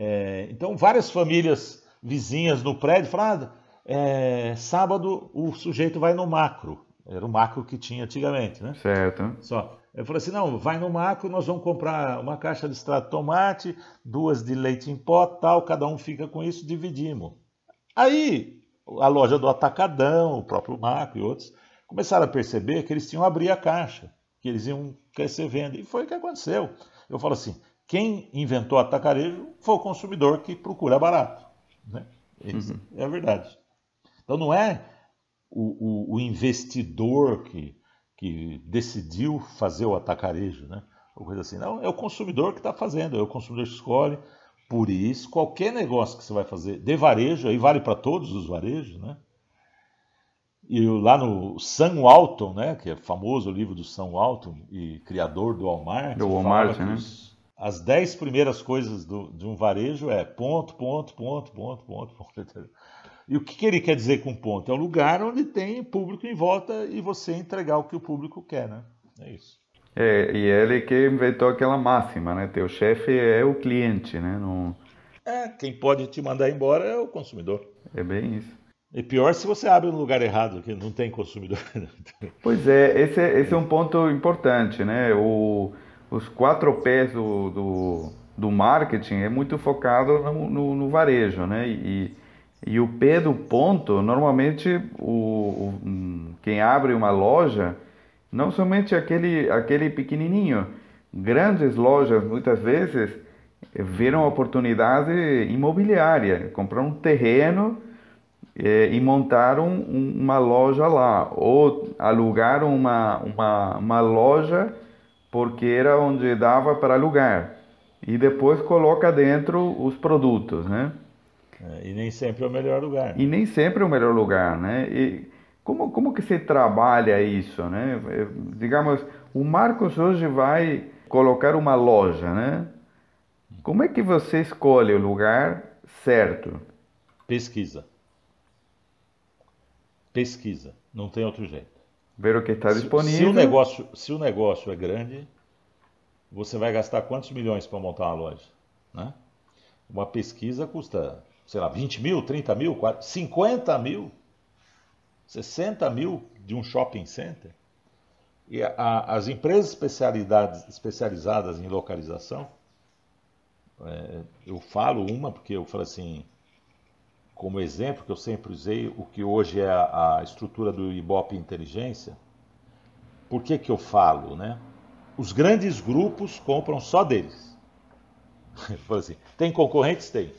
É, então, várias famílias vizinhas no prédio falaram: ah, é, sábado o sujeito vai no macro. Era o macro que tinha antigamente, né? Certo. Só. Eu falei assim: não, vai no macro, nós vamos comprar uma caixa de extrato de tomate, duas de leite em pó, tal, cada um fica com isso, dividimos. Aí, a loja do Atacadão, o próprio macro e outros, começaram a perceber que eles tinham que abrir a caixa, que eles iam crescer venda. E foi o que aconteceu. Eu falo assim: quem inventou atacarejo foi o consumidor que procura barato. Né? Isso uhum. é a verdade. Então não é o, o, o, investidor que, que decidiu fazer o atacarejo, né? Ou coisa assim. Não, é o consumidor que está fazendo, é o consumidor que escolhe. Por isso, qualquer negócio que você vai fazer de varejo, aí vale para todos os varejos, né? E lá no Sam Walton, né, que é famoso o livro do Sam Walton e criador do Walmart, do Walmart, né? Os, as dez primeiras coisas do, de um varejo é ponto, ponto, ponto, ponto, ponto, ponto. E o que, que ele quer dizer com ponto? É um lugar onde tem público em volta e você entregar o que o público quer, né? É isso. É, e ele que inventou aquela máxima, né? Teu chefe é o cliente, né? Não... É, quem pode te mandar embora é o consumidor. É bem isso. E pior se você abre no lugar errado, que não tem consumidor. pois é, esse, é, esse é um ponto importante, né? O os quatro P's do, do, do marketing é muito focado no, no, no varejo, né? E, e o P do ponto, normalmente o, o, quem abre uma loja, não somente aquele, aquele pequenininho, grandes lojas muitas vezes viram oportunidade imobiliária, comprar um terreno eh, e montaram um, uma loja lá, ou alugaram uma, uma, uma loja porque era onde dava para alugar. E depois coloca dentro os produtos, né? É, e nem sempre é o melhor lugar. E nem sempre é o melhor lugar, né? E como, como que se trabalha isso, né? É, digamos, o Marcos hoje vai colocar uma loja, né? Como é que você escolhe o lugar certo? Pesquisa. Pesquisa. Não tem outro jeito ver o que está disponível. Se o, negócio, se o negócio é grande, você vai gastar quantos milhões para montar uma loja? Né? Uma pesquisa custa, sei lá, 20 mil, 30 mil, 40, 50 mil, 60 mil de um shopping center. E a, as empresas especializadas em localização, é, eu falo uma porque eu falo assim, como exemplo que eu sempre usei, o que hoje é a, a estrutura do Ibope Inteligência. Por que, que eu falo, né? Os grandes grupos compram só deles. assim, tem concorrentes? Tem.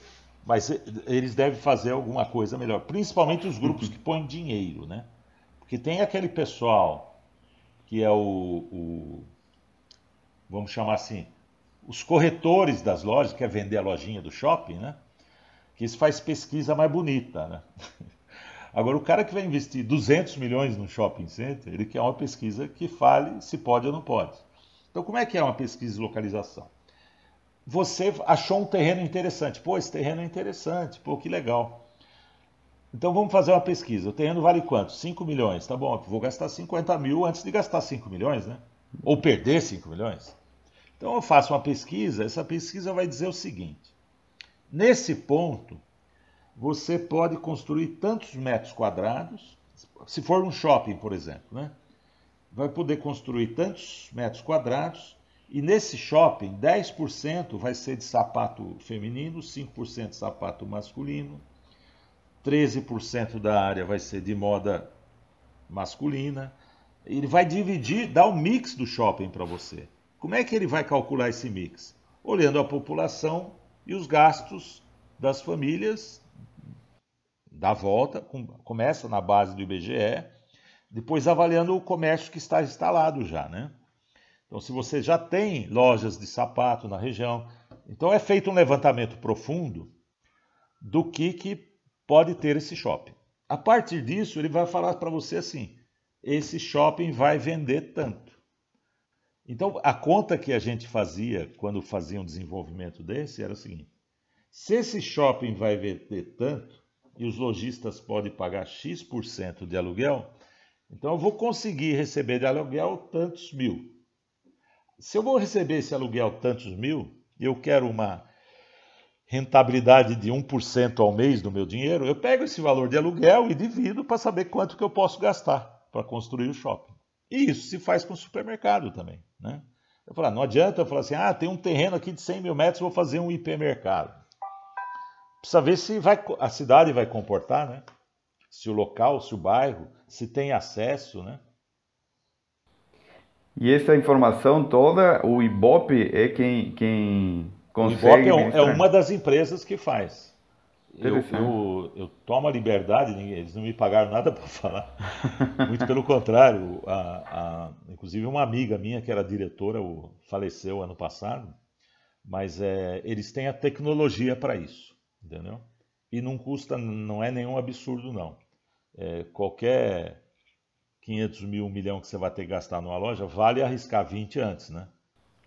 Mas eles devem fazer alguma coisa melhor. Principalmente os grupos que põem dinheiro, né? Porque tem aquele pessoal que é o, o vamos chamar assim, os corretores das lojas, que quer vender a lojinha do shopping, né? Que isso faz pesquisa mais bonita, né? Agora, o cara que vai investir 200 milhões no shopping center, ele quer uma pesquisa que fale se pode ou não pode. Então, como é que é uma pesquisa de localização? Você achou um terreno interessante. Pô, esse terreno é interessante. Pô, que legal. Então vamos fazer uma pesquisa. O terreno vale quanto? 5 milhões. Tá bom, vou gastar 50 mil antes de gastar 5 milhões, né? Ou perder 5 milhões. Então eu faço uma pesquisa. Essa pesquisa vai dizer o seguinte: nesse ponto, você pode construir tantos metros quadrados, se for um shopping, por exemplo, né? vai poder construir tantos metros quadrados e nesse shopping 10% vai ser de sapato feminino, 5% de sapato masculino, 13% da área vai ser de moda masculina. Ele vai dividir, dar o um mix do shopping para você. Como é que ele vai calcular esse mix? Olhando a população e os gastos das famílias da volta, começa na base do IBGE, depois avaliando o comércio que está instalado já, né? Então, se você já tem lojas de sapato na região, então é feito um levantamento profundo do que, que pode ter esse shopping. A partir disso, ele vai falar para você assim: esse shopping vai vender tanto. Então, a conta que a gente fazia quando fazia um desenvolvimento desse era o seguinte: se esse shopping vai vender tanto e os lojistas podem pagar X% de aluguel, então eu vou conseguir receber de aluguel tantos mil. Se eu vou receber esse aluguel tantos mil, eu quero uma rentabilidade de 1% ao mês do meu dinheiro, eu pego esse valor de aluguel e divido para saber quanto que eu posso gastar para construir o shopping. E isso se faz com o supermercado também. Né? Eu falo, ah, não adianta eu falar assim, ah, tem um terreno aqui de 100 mil metros, vou fazer um hipermercado. Precisa ver se vai, a cidade vai comportar, né? se o local, se o bairro, se tem acesso, né? E essa informação toda, o Ibope é quem, quem consegue... O Ibope é, um, é uma das empresas que faz. Eu, eu, eu, tomo a liberdade, eles não me pagaram nada para falar. Muito pelo contrário. A, a, inclusive, uma amiga minha, que era diretora, faleceu ano passado, mas é, eles têm a tecnologia para isso, entendeu? E não custa, não é nenhum absurdo, não é, qualquer 500 mil, um milhão que você vai ter que gastar numa loja, vale arriscar 20 antes, né?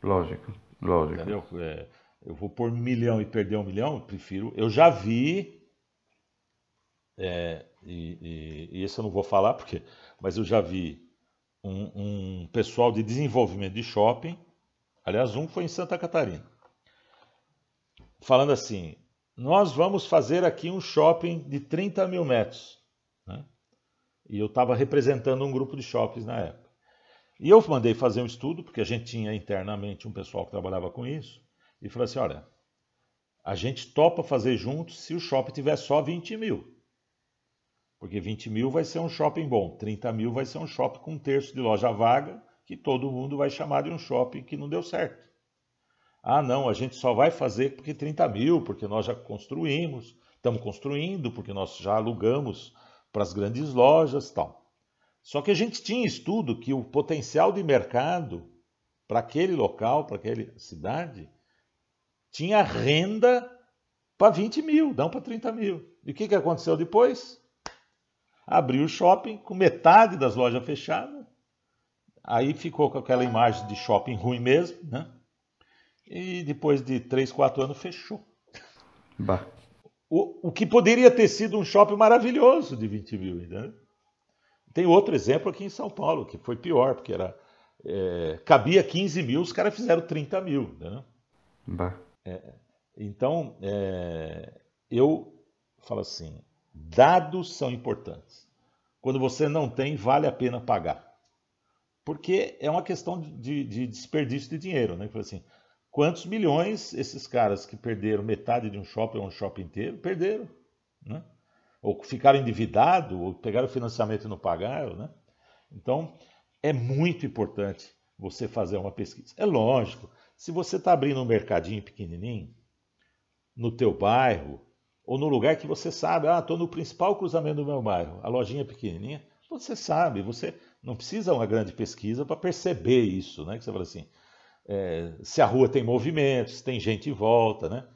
Lógico, lógico. Entendeu? É, eu vou pôr um milhão e perder um milhão, eu prefiro. Eu já vi, é, e, e, e esse eu não vou falar porque, mas eu já vi um, um pessoal de desenvolvimento de shopping, aliás, um foi em Santa Catarina, falando assim: nós vamos fazer aqui um shopping de 30 mil metros. Né? E eu estava representando um grupo de shoppings na época. E eu mandei fazer um estudo, porque a gente tinha internamente um pessoal que trabalhava com isso, e falei assim: olha, a gente topa fazer juntos se o shopping tiver só 20 mil. Porque 20 mil vai ser um shopping bom, 30 mil vai ser um shopping com um terço de loja vaga, que todo mundo vai chamar de um shopping que não deu certo. Ah, não, a gente só vai fazer porque 30 mil, porque nós já construímos, estamos construindo, porque nós já alugamos para as grandes lojas tal. Só que a gente tinha estudo que o potencial de mercado para aquele local, para aquela cidade, tinha renda para 20 mil, não para 30 mil. E o que, que aconteceu depois? Abriu o shopping com metade das lojas fechadas. Aí ficou com aquela imagem de shopping ruim mesmo, né? E depois de 3, 4 anos fechou. Bah o, o que poderia ter sido um shopping maravilhoso de 20 mil. Né? Tem outro exemplo aqui em São Paulo, que foi pior, porque era, é, cabia 15 mil, os caras fizeram 30 mil. Né? É, Então, é, eu falo assim: dados são importantes. Quando você não tem, vale a pena pagar. Porque é uma questão de, de desperdício de dinheiro. Né? Assim, quantos milhões esses caras que perderam metade de um shopping ou um shopping inteiro perderam? Né? Ou ficaram endividados, ou pegaram financiamento e não pagaram. Né? Então, é muito importante você fazer uma pesquisa. É lógico, se você está abrindo um mercadinho pequenininho, no teu bairro, ou no lugar que você sabe, ah, estou no principal cruzamento do meu bairro, a lojinha pequenininha, você sabe, você não precisa uma grande pesquisa para perceber isso, né? Que você fala assim, é, se a rua tem movimento, se tem gente em volta, né?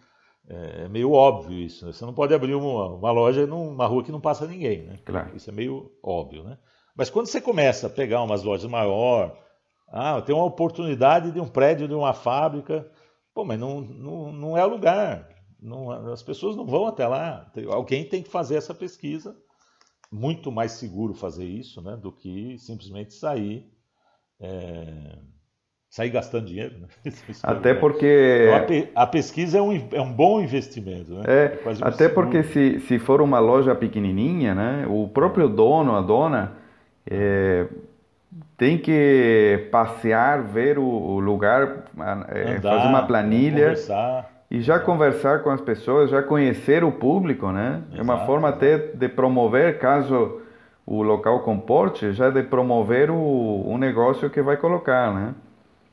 É, é meio óbvio isso, né? Você não pode abrir uma, uma, loja numa rua que não passa ninguém, né? Claro. Isso é meio óbvio, né? Mas quando você começa a pegar umas lojas maior, ah, tem uma oportunidade de um prédio de uma fábrica, pô, mas não, não, não é lugar. Não, as pessoas não vão até lá. Alguém tem que fazer essa pesquisa. Muito mais seguro fazer isso né, do que simplesmente sair. É, sair gastando dinheiro. Né? Até porque. Então, a, pe, a, pesquisa é um, é um bom investimento. Né? É, é até porque se, se for uma loja pequenininha, né, o próprio dono, a dona, é, tem que passear, ver o, o lugar, é, Andar, fazer uma planilha. E já conversar com as pessoas, já conhecer o público, né? Exato. É uma forma até de promover, caso o local comporte, já de promover o, o negócio que vai colocar, né?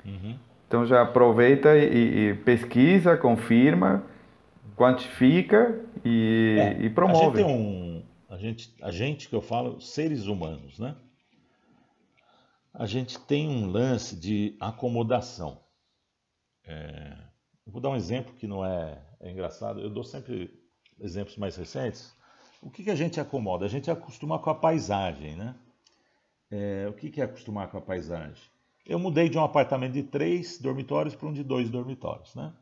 Uhum. Então já aproveita e, e, pesquisa, confirma, quantifica e, é, e promove. A gente, tem um, a, gente, a gente que eu falo, seres humanos, né? A gente tem um lance de acomodação. É, vou dar um exemplo que não é, é engraçado. Eu dou sempre exemplos mais recentes. O que, que a gente acomoda? A gente acostuma com a paisagem, né? É, o que, que é acostumar com a paisagem? Eu mudei de um apartamento de três dormitórios para um de dois dormitórios, né?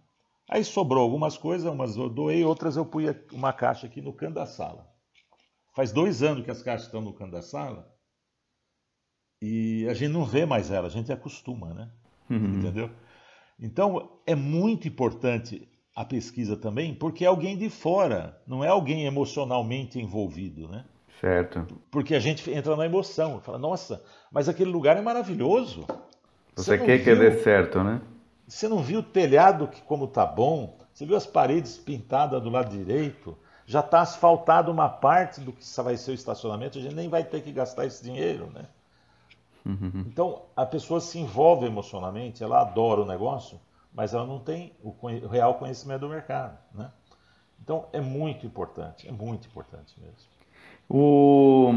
Aí sobrou algumas coisas, umas eu doei, outras eu pus uma caixa aqui no canto da sala. Faz dois anos que as caixas estão no canto da sala e a gente não vê mais elas, a gente acostuma, né? Uhum. Entendeu? Então, é muito importante a pesquisa também, porque é alguém de fora, não é alguém emocionalmente envolvido, né? Certo. Porque a gente entra na emoção, fala, nossa, mas aquele lugar é maravilhoso. Você, quer que dê certo, né? Você não viu o telhado que como tá bom? Você viu as paredes pintadas do lado direito? Já está asfaltado uma parte do que vai ser o estacionamento, a gente nem vai ter que gastar esse dinheiro, né? Uhum. Então, a pessoa se envolve emocionalmente, ela adora o negócio, mas ela não tem o real conhecimento do mercado. Né? Então, é muito importante, é muito importante mesmo. O,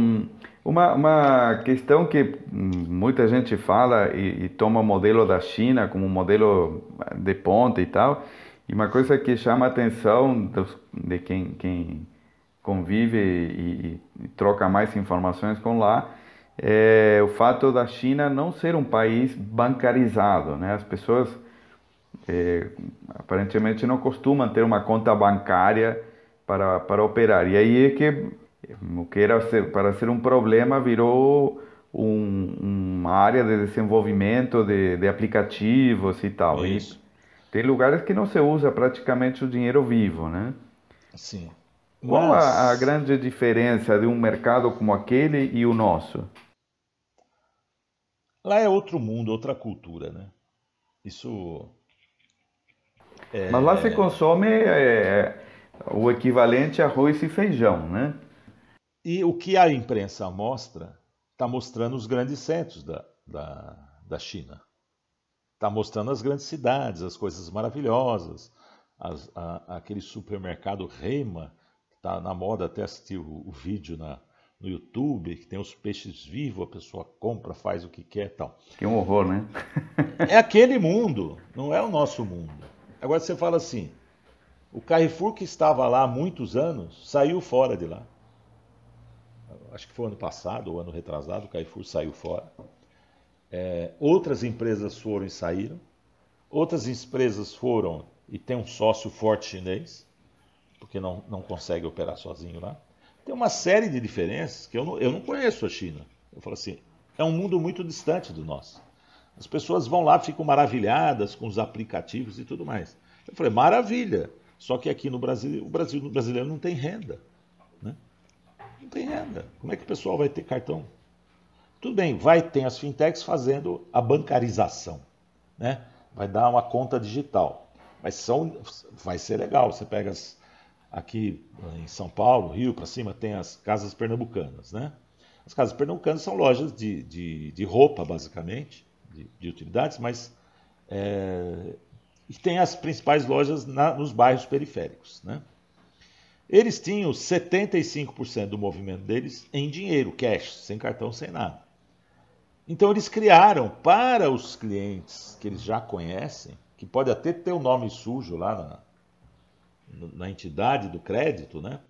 uma, uma questão que muita gente fala e, e toma o modelo da China como modelo de ponta e tal, e uma coisa que chama a atenção dos, de quem, quem convive e, e, troca mais informações com lá, é o fato da China não ser um país bancarizado. Né? As pessoas é, aparentemente não costumam ter uma conta bancária para, para operar. E aí é que o que era ser, para ser um problema virou um, uma área de desenvolvimento de, de aplicativos e tal. Isso. E tem lugares que não se usa praticamente o dinheiro vivo, né? Sim. Qual a, a grande diferença de um mercado como aquele e o nosso? Lá é outro mundo, outra cultura, né? Isso. É... Mas lá se consome é, o equivalente a arroz e feijão, né? E o que a imprensa mostra está mostrando os grandes centros da, da, da China. Está mostrando as grandes cidades, as coisas maravilhosas, as, a, aquele supermercado Reima, que está na moda até assistir o, o vídeo na, no YouTube, que tem os peixes vivos, a pessoa compra, faz o que quer e tal. Que um horror, né? é aquele mundo, não é o nosso mundo. Agora você fala assim, o Carrefour que estava lá há muitos anos, saiu fora de lá. Acho que foi ano passado ou ano retrasado, o Carrefour saiu fora. É, outras empresas foram e saíram. Outras empresas foram e tem um sócio forte chinês, porque não, não consegue operar sozinho lá. Tem uma série de diferenças que eu não, eu não conheço a China. Eu falo assim, é um mundo muito distante do nosso. As pessoas vão lá, ficam maravilhadas com os aplicativos e tudo mais. Eu falei, maravilha. Só que aqui no Brasil, o, Brasil, o brasileiro não tem renda. Não tem renda. Como é que o pessoal vai ter cartão? Tudo bem, vai ter as fintechs fazendo a bancarização. Né? Vai dar uma conta digital. Mas são, vai ser legal. Você pega as, aqui em São Paulo, Rio, para cima, tem as casas pernambucanas. Né? As casas pernambucanas são lojas de, de, de roupa, basicamente, de, de utilidades, mas é, e tem as principais lojas na, nos bairros periféricos. Né? Eles tinham 75% do movimento deles em dinheiro, cash, sem cartão, sem nada. Então eles criaram para os clientes que eles já conhecem, que pode até ter o nome sujo lá na, na entidade do crédito, né?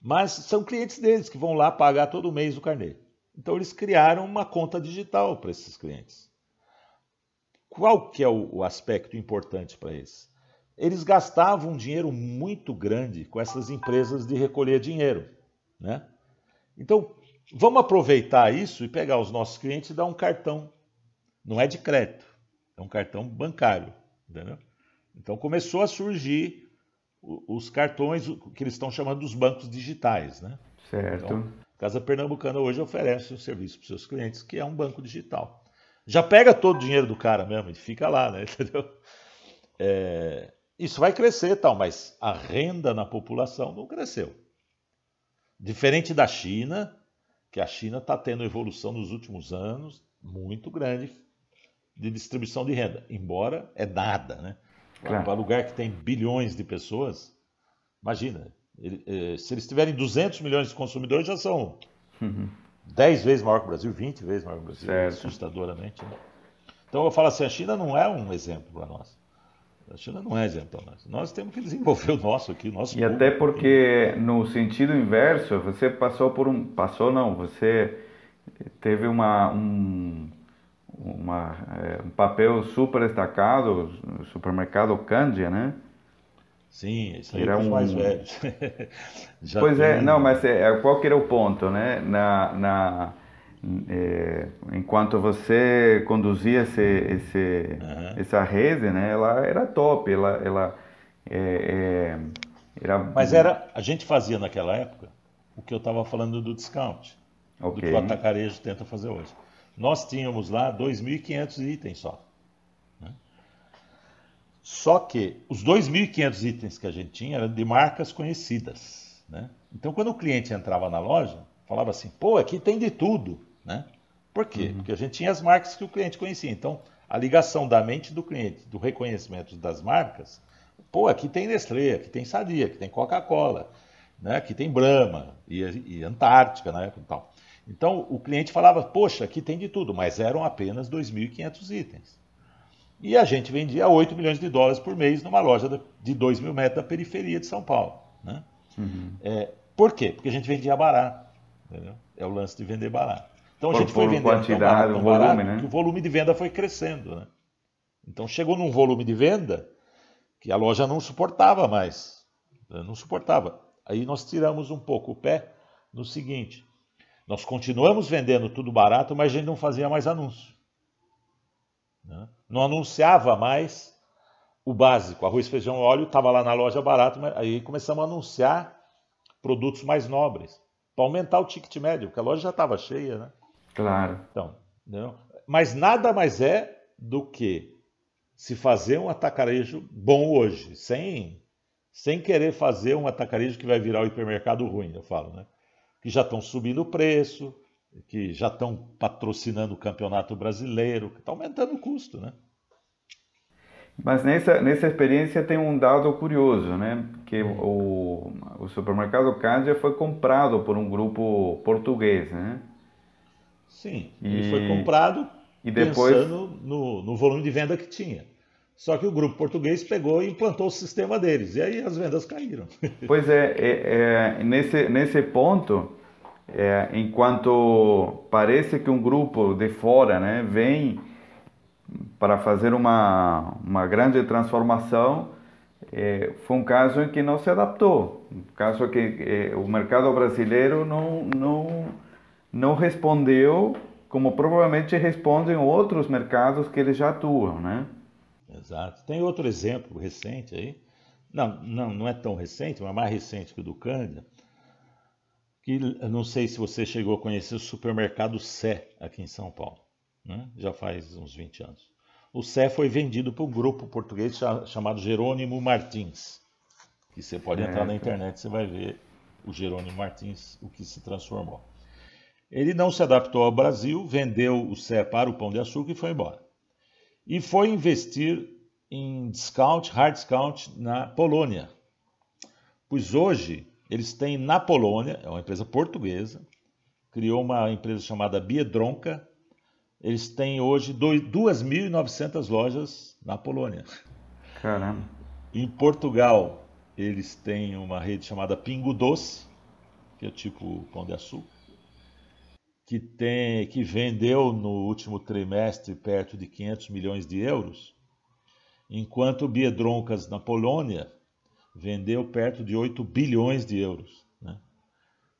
mas são clientes deles que vão lá pagar todo mês o carnê. Então eles criaram uma conta digital para esses clientes. Qual que é o, o aspecto importante para eles? Eles gastavam um dinheiro muito grande com essas empresas de recolher dinheiro, né? Então, vamos aproveitar isso e pegar os nossos clientes e dar um cartão. Não é de crédito, é um cartão bancário, entendeu? Então começou a surgir os cartões que eles estão chamando dos bancos digitais, né? Certo. Então, Casa Pernambucana hoje oferece um serviço para seus clientes, que é um banco digital já pega todo o dinheiro do cara mesmo e fica lá, né? Entendeu? É, isso vai crescer tal, mas a renda na população não cresceu. Diferente da China, que a China está tendo evolução nos últimos anos muito grande de distribuição de renda, embora é nada, né? Claro. Para lugar que tem bilhões de pessoas, imagina, ele, eh, se eles tiverem 200 milhões de consumidores, já são uhum. 10 vezes maior que o Brasil, 20 vezes maior que o Brasil, certo. assustadoramente. Né? Então eu falo assim, a China não é um exemplo para nós. A China não é exemplo para nós. Nós temos que desenvolver o nosso aqui, o nosso E até porque no sentido inverso, você passou por um, passou não, você teve uma um, uma, é, um papel super destacado no supermercado Candia, né? Sim, isso aí era um... mais velhos. pois é, tem... é, não, mas é, qual que era o ponto, né? Na, na, é, enquanto você conduzia esse, esse, uhum. essa rede, né? Ela era top, ela, ela é, é era... Mas era, a gente fazia naquela época o que eu estava falando do discount, okay. do que o atacarejo tenta fazer hoje. Nós tínhamos lá 2.500 itens só. Só que os 2.500 itens que a gente tinha eram de marcas conhecidas. Né? Então, quando o cliente entrava na loja, falava assim: pô, aqui tem de tudo. Né? Por quê? Uhum. Porque a gente tinha as marcas que o cliente conhecia. Então, a ligação da mente do cliente, do reconhecimento das marcas, pô, aqui tem Nestlé, aqui tem Sadia, aqui tem Coca-Cola, né? aqui tem Brahma e, e Antártica na época e tal. Então, o cliente falava: poxa, aqui tem de tudo, mas eram apenas 2.500 itens. E a gente vendia 8 milhões de dólares por mês numa loja de 2 mil metros da periferia de São Paulo. Né? Uhum. É, por quê? Porque a gente vendia barato. Entendeu? É o lance de vender barato. Então a gente foi vendendo quantidade, tão barato, volume, barato, né? que o volume de venda foi crescendo. Né? Então chegou num volume de venda que a loja não suportava mais. Né? Não suportava. Aí nós tiramos um pouco o pé no seguinte: nós continuamos vendendo tudo barato, mas a gente não fazia mais anúncio. Né? Não anunciava mais o básico, arroz, feijão, óleo, estava lá na loja barato, mas aí começamos a anunciar produtos mais nobres, para aumentar o ticket médio, porque a loja já estava cheia, né? Claro. Então, não, mas nada mais é do que se fazer um atacarejo bom hoje, sem, sem querer fazer um atacarejo que vai virar o hipermercado ruim, eu falo, né? Que já estão subindo o preço, que já estão patrocinando o campeonato brasileiro, que está aumentando o custo, né? Mas nessa, nessa experiência tem um dado curioso, né? Que o, o supermercado Candia foi comprado por um grupo português, né? Sim, e, ele foi comprado e depois... pensando no, no volume de venda que tinha. Só que o grupo português pegou e implantou o sistema deles, e aí as vendas caíram. Pois é, é, é nesse, nesse ponto, é, enquanto parece que um grupo de fora né, vem para fazer uma, uma grande transformação, é, foi um caso em que não se adaptou, um caso que é, o mercado brasileiro não, não, não respondeu como provavelmente respondem outros mercados que eles já atuam, né? Exato. Tem outro exemplo recente aí, não, não, não é tão recente, mas mais recente que o do Cândia, que não sei se você chegou a conhecer o supermercado Sé aqui em São Paulo, né? já faz uns 20 anos. O Sé foi vendido para um grupo português chamado Jerônimo Martins, que você pode entrar na internet, você vai ver o Jerônimo Martins, o que se transformou. Ele não se adaptou ao Brasil, vendeu o Sé para o Pão de Açúcar e foi embora. E foi investir em discount, hard discount na Polônia. Pois hoje eles têm na Polônia, é uma empresa portuguesa, criou uma empresa chamada Biedronka. Eles têm hoje 2.900 lojas na Polônia. Caramba. Em Portugal, eles têm uma rede chamada Pingo Doce, que é tipo pão de açúcar, que, tem, que vendeu no último trimestre perto de 500 milhões de euros, enquanto Biedroncas na Polônia vendeu perto de 8 bilhões de euros. Né?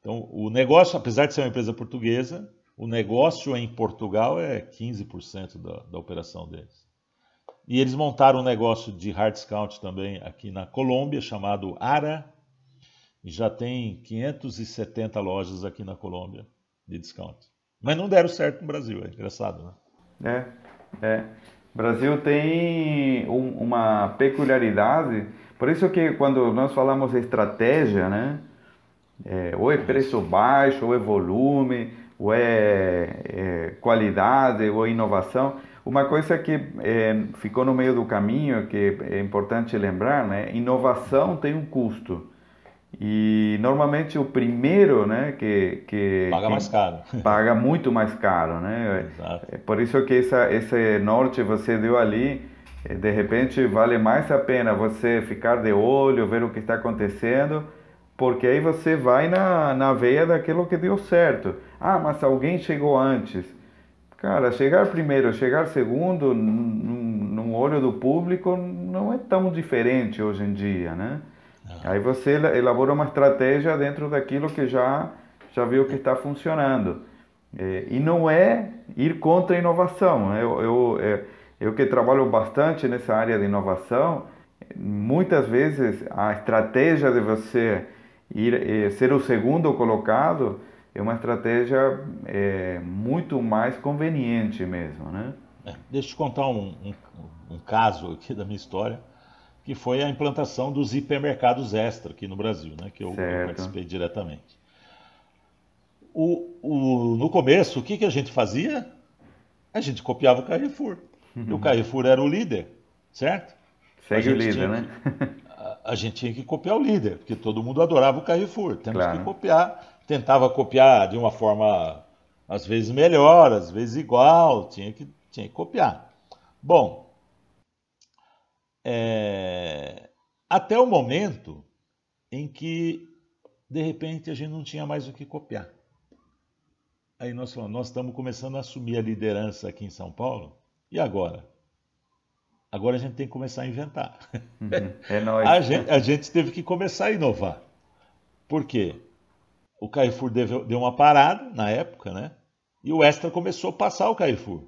Então, o negócio, apesar de ser uma empresa portuguesa, o negócio em Portugal é 15% da, da operação deles. E eles montaram um negócio de hard discount também aqui na Colômbia, chamado ARA, e já tem 570 lojas aqui na Colômbia de discount. Mas não deram certo no Brasil, é engraçado, né? É, é. O Brasil tem um, uma peculiaridade, por isso que quando nós falamos estratégia, né? É, ou é preço baixo, ou é volume, ou é, é qualidade, ou é inovação. Uma coisa que é, ficou no meio do caminho, que é importante lembrar, né? Inovação tem um custo. E normalmente o primeiro, né, que, que paga que mais caro, paga muito mais caro, né? Exato. É por isso que essa, esse norte você deu ali, é, de repente vale mais a pena você ficar de olho, ver o que está acontecendo, porque aí você vai na, na veia daquilo que deu certo. Ah, mas alguém chegou antes. Cara, chegar primeiro, chegar segundo, no olho do público, não é tão diferente hoje em dia, né? Não. Aí você elabora uma estratégia dentro daquilo que já, já viu que está funcionando. É, e não é ir contra a inovação. Eu, eu, é, eu que trabalho bastante nessa área de inovação, muitas vezes a estratégia de você ir é, ser o segundo colocado é uma estratégia é, muito mais conveniente mesmo, né? É, deixa eu te contar um, um, um, caso aqui da minha história, que foi a implantação dos hipermercados extra aqui no Brasil, né? Que eu, eu participei diretamente. O, o, no começo, o que, que a gente fazia? A gente copiava o Carrefour. Uhum. E o Carrefour era o líder, certo? Segue o líder, né? a, a, gente tinha que copiar o líder, porque todo mundo adorava o Carrefour. Temos claro. que copiar tentava copiar de uma forma às vezes melhor, às vezes igual, tinha que, tinha que copiar. Bom, é, até o momento em que de repente a gente não tinha mais o que copiar. Aí nós falamos, nós estamos começando a assumir a liderança aqui em São Paulo, e agora? Agora a gente tem que começar a inventar. Uhum. É nóis. A gente, a gente teve que começar a inovar. Por quê? o Carrefour deu, deu uma parada na época, né? E o Extra começou a passar o Carrefour.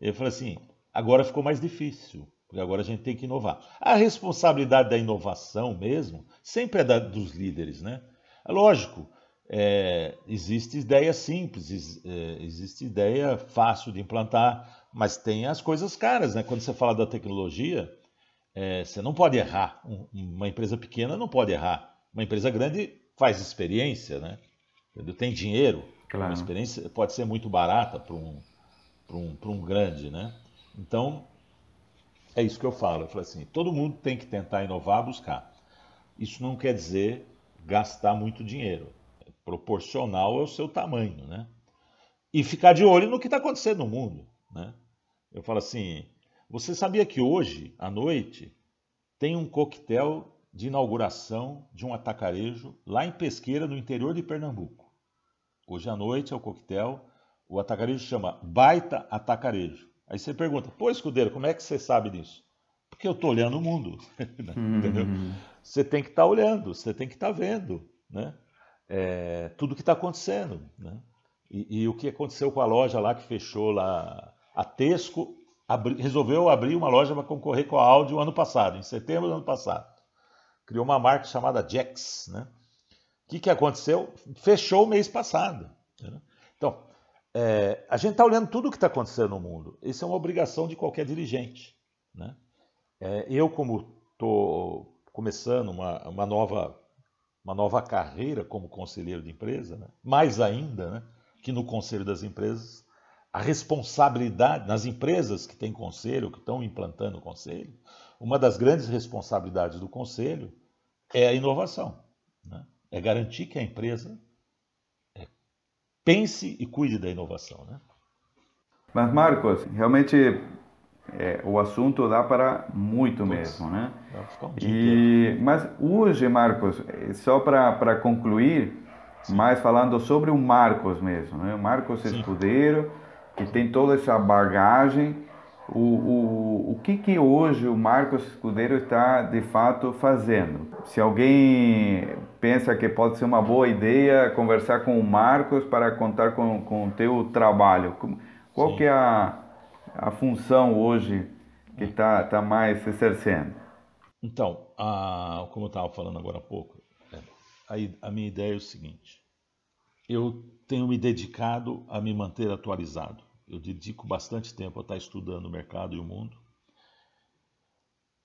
Ele falou assim: agora ficou mais difícil, porque agora a gente tem que inovar. A responsabilidade da inovação mesmo sempre é da, dos líderes, né? É lógico, é, existe ideia simples, é, existe ideia fácil de implantar, mas tem as coisas caras, né? Quando você fala da tecnologia, é, você não pode errar. Um, uma empresa pequena não pode errar. Uma empresa grande faz experiência, né? Tem dinheiro, claro. uma experiência pode ser muito barata para um, um, um grande, né? Então, é isso que eu falo. Eu falo assim, todo mundo tem que tentar inovar, buscar. Isso não quer dizer gastar muito dinheiro. É proporcional ao seu tamanho, né? E ficar de olho no que está acontecendo no mundo, né? Eu falo assim, você sabia que hoje, à noite, tem um coquetel de inauguração de um atacarejo lá em Pesqueira, no interior de Pernambuco. Hoje à noite é o coquetel. O atacarejo chama Baita Atacarejo. Aí você pergunta, pô, escudeiro, como é que você sabe disso? Porque eu estou olhando o mundo. Entendeu? Uhum. Você tem que estar tá olhando, você tem que estar tá vendo né? É, tudo que está acontecendo. Né? E, e, o que aconteceu com a loja lá que fechou lá, a Tesco abri, resolveu abrir uma loja para concorrer com a Audi o ano passado, em setembro do ano passado criou uma marca chamada Jax. Né? O que, que aconteceu? Fechou o mês passado. Né? Então, é, a gente está olhando tudo o que está acontecendo no mundo. Isso é uma obrigação de qualquer dirigente. Né? É, eu, como estou começando uma, uma, nova, uma nova carreira como conselheiro de empresa, né? mais ainda né? que no conselho das empresas, a responsabilidade nas empresas que têm conselho, que estão implantando o conselho, uma das grandes responsabilidades do conselho é a inovação. Né? É garantir que a empresa pense e cuide da inovação. Né? Mas, Marcos, realmente é, o assunto dá para muito mesmo, né? Um e, mas hoje, Marcos, só para concluir, Sim. mais falando sobre o Marcos mesmo, né? O Marcos Sim. Escudeiro, que tem toda essa bagagem. O, o, o que, que hoje o Marcos Escudeiro está de fato fazendo? Se alguém pensa que pode ser uma boa ideia conversar com o Marcos para contar com, com o teu trabalho, qual Sim. que é a, a função hoje que está tá mais exercendo? Então, a, como eu estava falando agora há pouco, é, a, a minha ideia é o seguinte: eu tenho me dedicado a me manter atualizado. Eu dedico bastante tempo a estar estudando o mercado e o mundo.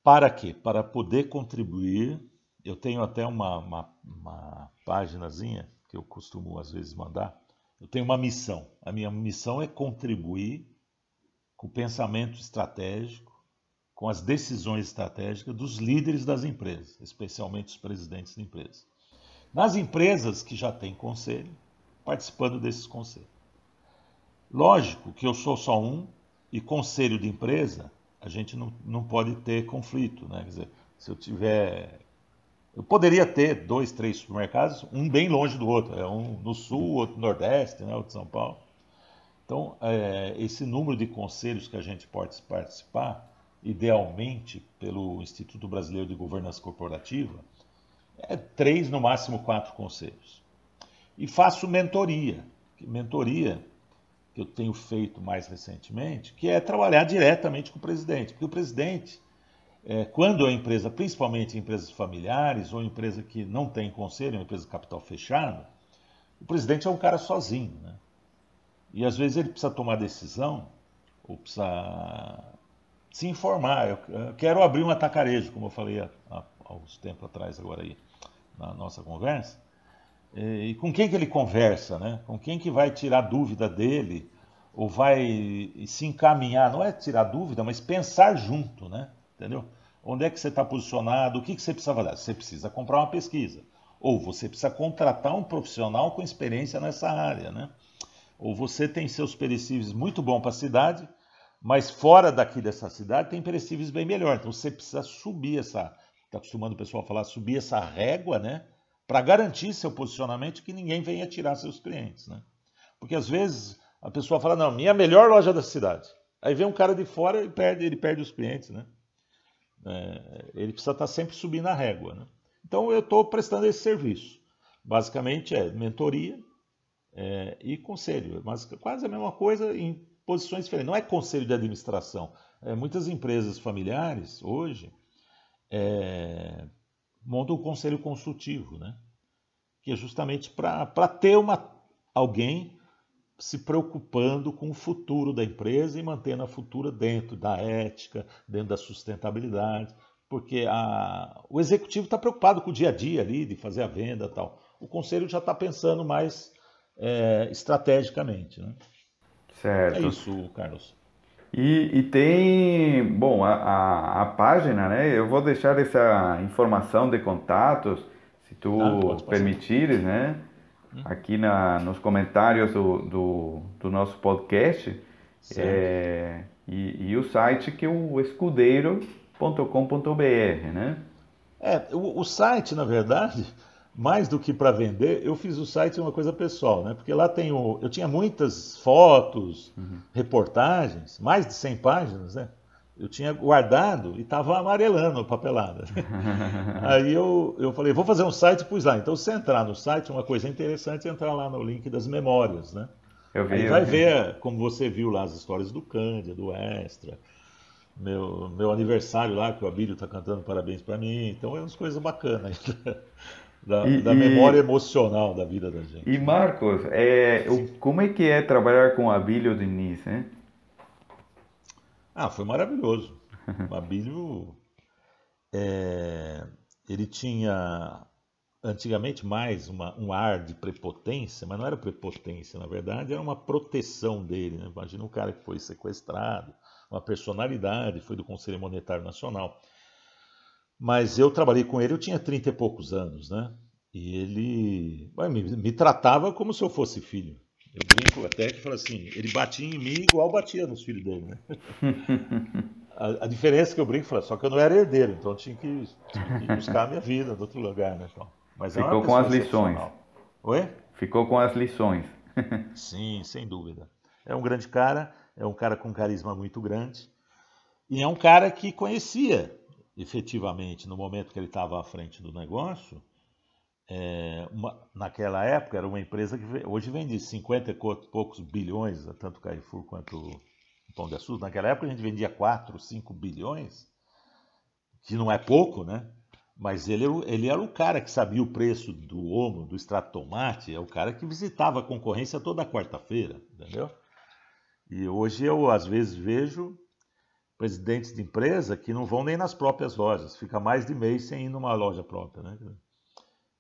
Para quê? Para poder contribuir. Eu tenho até uma, uma, uma páginazinha que eu costumo às vezes mandar. Eu tenho uma missão. A minha missão é contribuir com o pensamento estratégico, com as decisões estratégicas dos líderes das empresas, especialmente os presidentes de empresas. Nas empresas que já têm conselho, participando desses conselhos. Lógico que eu sou só um e conselho de empresa, a gente não, não pode ter conflito. Né? Quer dizer, se eu tiver. Eu poderia ter dois, três supermercados, um bem longe do outro, é um no sul, outro no nordeste, né, outro em São Paulo. Então, é, esse número de conselhos que a gente pode participar, idealmente pelo Instituto Brasileiro de Governança Corporativa, é três, no máximo quatro conselhos e faço mentoria. Mentoria que eu tenho feito mais recentemente, que é trabalhar diretamente com o presidente. Porque o presidente, é, quando a empresa, principalmente empresas familiares ou empresa que não tem conselho, uma empresa de capital fechado, o presidente é um cara sozinho. Né? E às vezes ele precisa tomar decisão, ou precisa se informar. Eu, quero abrir um atacarejo, como eu falei há, há, tempos atrás agora aí, na nossa conversa. E com quem que ele conversa, né? Com quem que vai tirar dúvida dele ou vai se encaminhar, não é tirar dúvida, mas pensar junto, né? Entendeu? Onde é que você está posicionado? O que, que você precisa fazer? Você precisa comprar uma pesquisa. Ou você precisa contratar um profissional com experiência nessa área, né? Ou você tem seus perecíveis muito bom para a cidade, mas fora daqui dessa cidade tem perecíveis bem melhor. Então você precisa subir essa, está acostumando o pessoal a falar, subir essa régua, né? para garantir seu posicionamento que ninguém venha tirar seus clientes. Né? Porque às vezes a pessoa fala, não, minha melhor loja da cidade. Aí vem um cara de fora e perde, ele perde os clientes. Né? É, ele precisa estar sempre subindo a régua. Né? Então eu estou prestando esse serviço. Basicamente é mentoria é, e conselho. Mas quase a mesma coisa em posições diferentes. Não é conselho de administração. É, muitas empresas familiares hoje é, monta um conselho consultivo, né? que é justamente para ter uma, alguém se preocupando com o futuro da empresa e mantendo a futura dentro da ética, dentro da sustentabilidade, porque a, o executivo está preocupado com o dia a dia ali, de fazer a venda tal. O conselho já está pensando mais é, estrategicamente. Né? Certo. É isso, Carlos. E, e, tem, bom, a, a, a, página, né? Eu vou deixar essa informação de contatos, se tu ah, permitires, né? Aqui na, nos comentários do, do, do nosso podcast. É, e, e, o site que é o escudeiro.com.br, né? É, o, o site, na verdade, mais do que para vender, eu fiz o site uma coisa pessoal, né? Porque lá tem o, eu tinha muitas fotos, uhum. reportagens, mais de 100 páginas, né? Eu tinha guardado e estava amarelando a papelada. Aí eu, eu falei, vou fazer um site e pus lá. Então, se entrar no site, uma coisa interessante é entrar lá no link das memórias, né? Eu vi, Aí vai vi. ver, como você viu lá, as histórias do Cândia, do Extra, meu, meu aniversário lá, que o Abílio está cantando parabéns para mim. Então é umas coisas bacanas da, e, da memória emocional da vida da gente. E Marcos, é, o, como é que é trabalhar com o Abílio Diniz, hein? Ah, foi maravilhoso. O Abílio, é, ele tinha antigamente mais uma, um ar de prepotência, mas não era prepotência, na verdade era uma proteção dele. Né? Imagina um cara que foi sequestrado, uma personalidade, foi do Conselho Monetário Nacional. Mas eu trabalhei com ele, eu tinha 30 e poucos anos, né? E ele me, me, tratava como se eu fosse filho. Eu brinco até que fala assim, ele batia em mim igual batia nos filhos dele, né? a, a, diferença é que eu brinco, só que eu não era herdeiro, então eu tinha que, tinha que buscar a minha vida em outro lugar, né? Então, mas é Ficou com as lições. Oi? Ficou com as lições. Sim, sem dúvida. É um grande cara, é um cara com carisma muito grande. E é um cara que conhecia, efetivamente, no momento que ele estava à frente do negócio, é, uma, naquela época era uma empresa que hoje vende 50 e poucos bilhões, tanto Carrefour quanto o Pão de Açúcar. Naquela época a gente vendia 4, 5 bilhões, que não é pouco, né? Mas ele, ele era o cara que sabia o preço do omo, do extrato tomate, é o cara que visitava a concorrência toda quarta-feira, entendeu? E hoje eu, às vezes, vejo presidentes de empresa que não vão nem nas próprias lojas, fica mais de mês sem ir numa loja própria, né?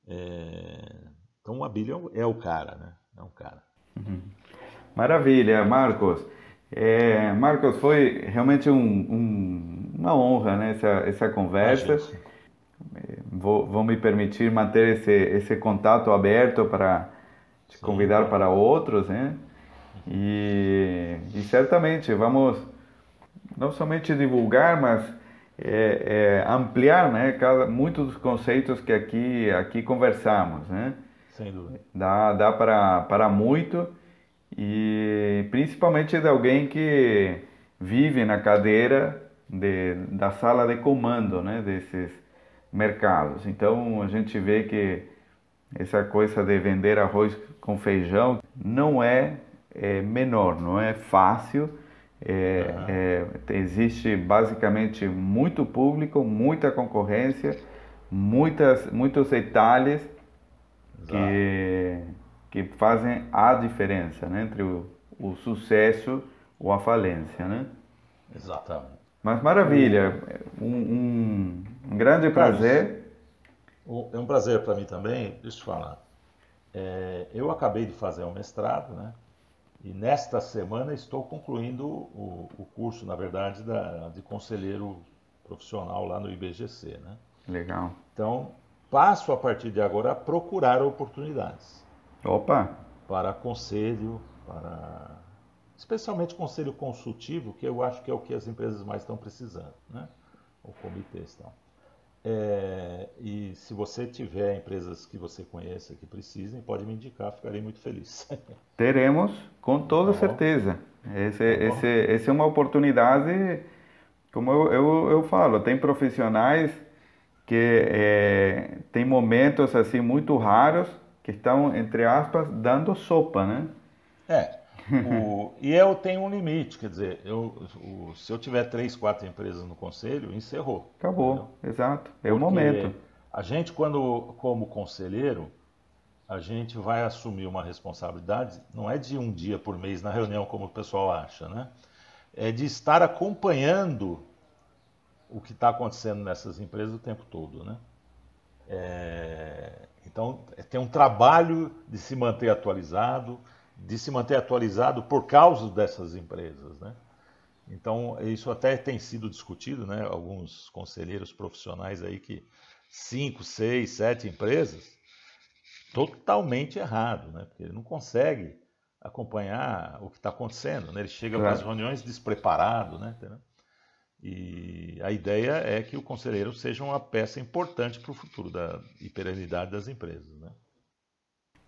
É... Então o Abílio é o cara, né? É um cara. Uhum. Maravilha, Marcos. É, Marcos, foi realmente um, um, uma honra né, essa, essa conversa. É, vou, vou, me permitir manter esse, esse contato aberto para te convidar Sim. para outros, né? E, e certamente vamos não somente divulgar, mas é, é, ampliar né, cada, muitos dos conceitos que aqui, aqui conversamos. Né? Sem dúvida. Dá, dá para, para muito e principalmente de alguém que vive na cadeira de, da sala de comando né, desses mercados. Então a gente vê que essa coisa de vender arroz com feijão não é é menor, não é fácil. É, uhum. é, existe basicamente muito público, muita concorrência, muitas, muitos detalhes que, que fazem a diferença né, entre o, o sucesso ou a falência. Né? Exatamente. Mas maravilha, um, um, grande prazer. É um prazer para mim também, deixa eu falar. É, eu acabei de fazer um mestrado, né? E nesta semana estou concluindo o, o curso, na verdade, da, de conselheiro profissional lá no IBGC. Né? Legal. Então, passo a partir de agora a procurar oportunidades. Opa! Para conselho, para especialmente conselho consultivo, que eu acho que é o que as empresas mais estão precisando, né? O comitê estão. É, e se você tiver empresas que você conheça que precisem, pode me indicar, ficarei muito feliz. Teremos, com toda tá certeza. Esse, tá esse, esse é uma oportunidade, como eu, eu, eu falo, tem profissionais que é, tem momentos assim muito raros que estão, entre aspas, dando sopa, né? É, o, e eu tenho um limite, quer dizer, eu, o, se eu tiver três, quatro empresas no conselho, encerrou. Acabou, entendeu? exato. É Porque o momento. A gente, quando, como conselheiro, a gente vai assumir uma responsabilidade, não é de um dia por mês na reunião, como o pessoal acha, né? É de estar acompanhando o que está acontecendo nessas empresas o tempo todo, né? É, então, é, tem um trabalho de se manter atualizado, de se manter atualizado por causa dessas empresas, né? Então, isso até tem sido discutido, né? Alguns conselheiros profissionais aí que cinco, seis, sete empresas, totalmente errado, né? Porque ele não consegue acompanhar o que está acontecendo, né? Ele chega para as reuniões despreparado, né? E a ideia é que o conselheiro seja uma peça importante para o futuro da e perenidade das empresas, né?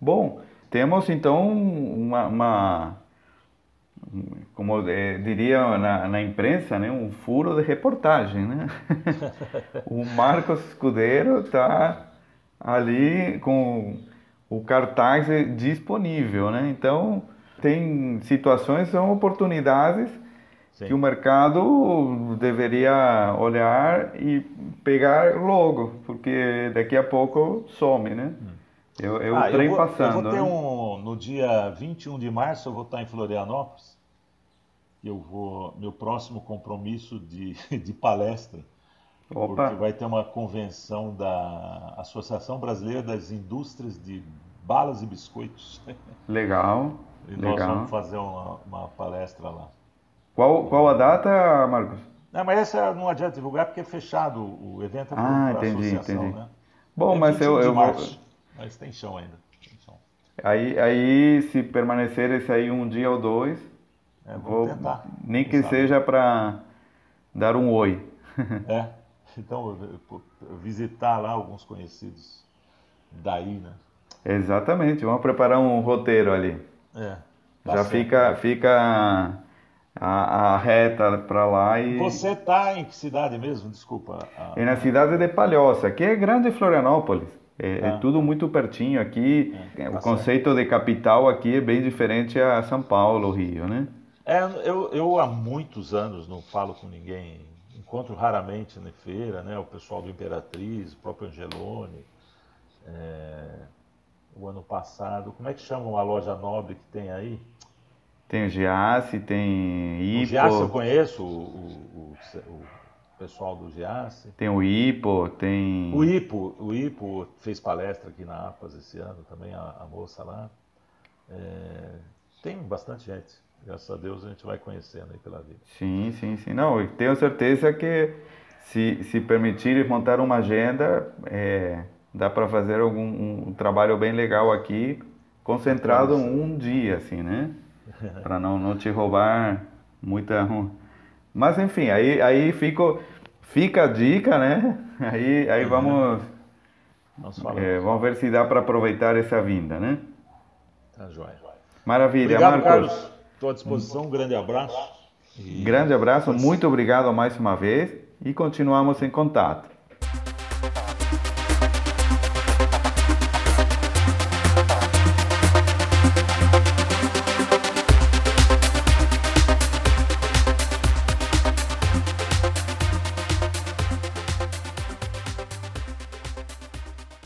Bom, temos então uma, uma como é, diria na, na, imprensa, né, um furo de reportagem, né? o Marcos Escudeiro está ali com o cartaz disponível, né? Então tem situações, são oportunidades Sim. que o mercado deveria olhar e pegar logo, porque daqui a pouco some, né? Hum. Eu, eu ah, trem eu vou, passando. Eu vou ter né? um, no dia 21 de março, eu vou estar em Florianópolis. Eu vou, meu próximo compromisso de, de palestra, Opa. porque vai ter uma convenção da Associação Brasileira das Indústrias de Balas e Biscoitos. Legal. E nós legal. vamos fazer uma, uma palestra lá. Qual, qual a data, Marcos? Não, mas essa não adianta divulgar porque é fechado o evento é ah, para entendi, associação, entendi. né? Bom, é mas eu, eu vou... Mas tem chão ainda. Tem chão. Aí, aí, se permanecer esse aí um dia ou dois, é, vou tentar. Nem que sabe. seja para dar um oi. É, então visitar lá alguns conhecidos daí, né? Exatamente, vamos preparar um roteiro ali. É. Já fica, fica a, a reta para lá e. Você tá em que cidade mesmo? Desculpa. É na cidade de Palhoça, que é grande Florianópolis. É, é, ah. tudo muito pertinho aqui. É, o tá conceito certo. de capital aqui é bem diferente a São Paulo, Rio, né? É, eu, eu há muitos anos não falo com ninguém. Encontro raramente na feira, né? O pessoal do Imperatriz, o próprio Angelone. É, o ano passado, como é que chamam a loja nobre que tem aí? Tem o Giasse, tem Ipo. O Giasse eu conheço, o, o, o, pessoal do Giasse. Tem o Ipo, tem... O Ipo, o Ipo fez palestra aqui na APAS esse ano também, a, a moça lá. É, tem bastante gente. Graças a Deus a gente vai conhecendo aí pela vida. Sim, sim, sim. Não, tenho certeza que se, se permitirem montar uma agenda, é, dá para fazer algum um, trabalho bem legal aqui, concentrado um dia, assim, né? para não, não te roubar muita. Mas enfim, aí, aí fico, fica a dica, né? Aí, aí vamos. É, vamos ver se dá para aproveitar essa vinda, né? Tá joia. Maravilha, obrigado, Marcos. Carlos. Estou à disposição. Um grande abraço. E... Grande abraço, muito obrigado mais uma vez e continuamos em contato.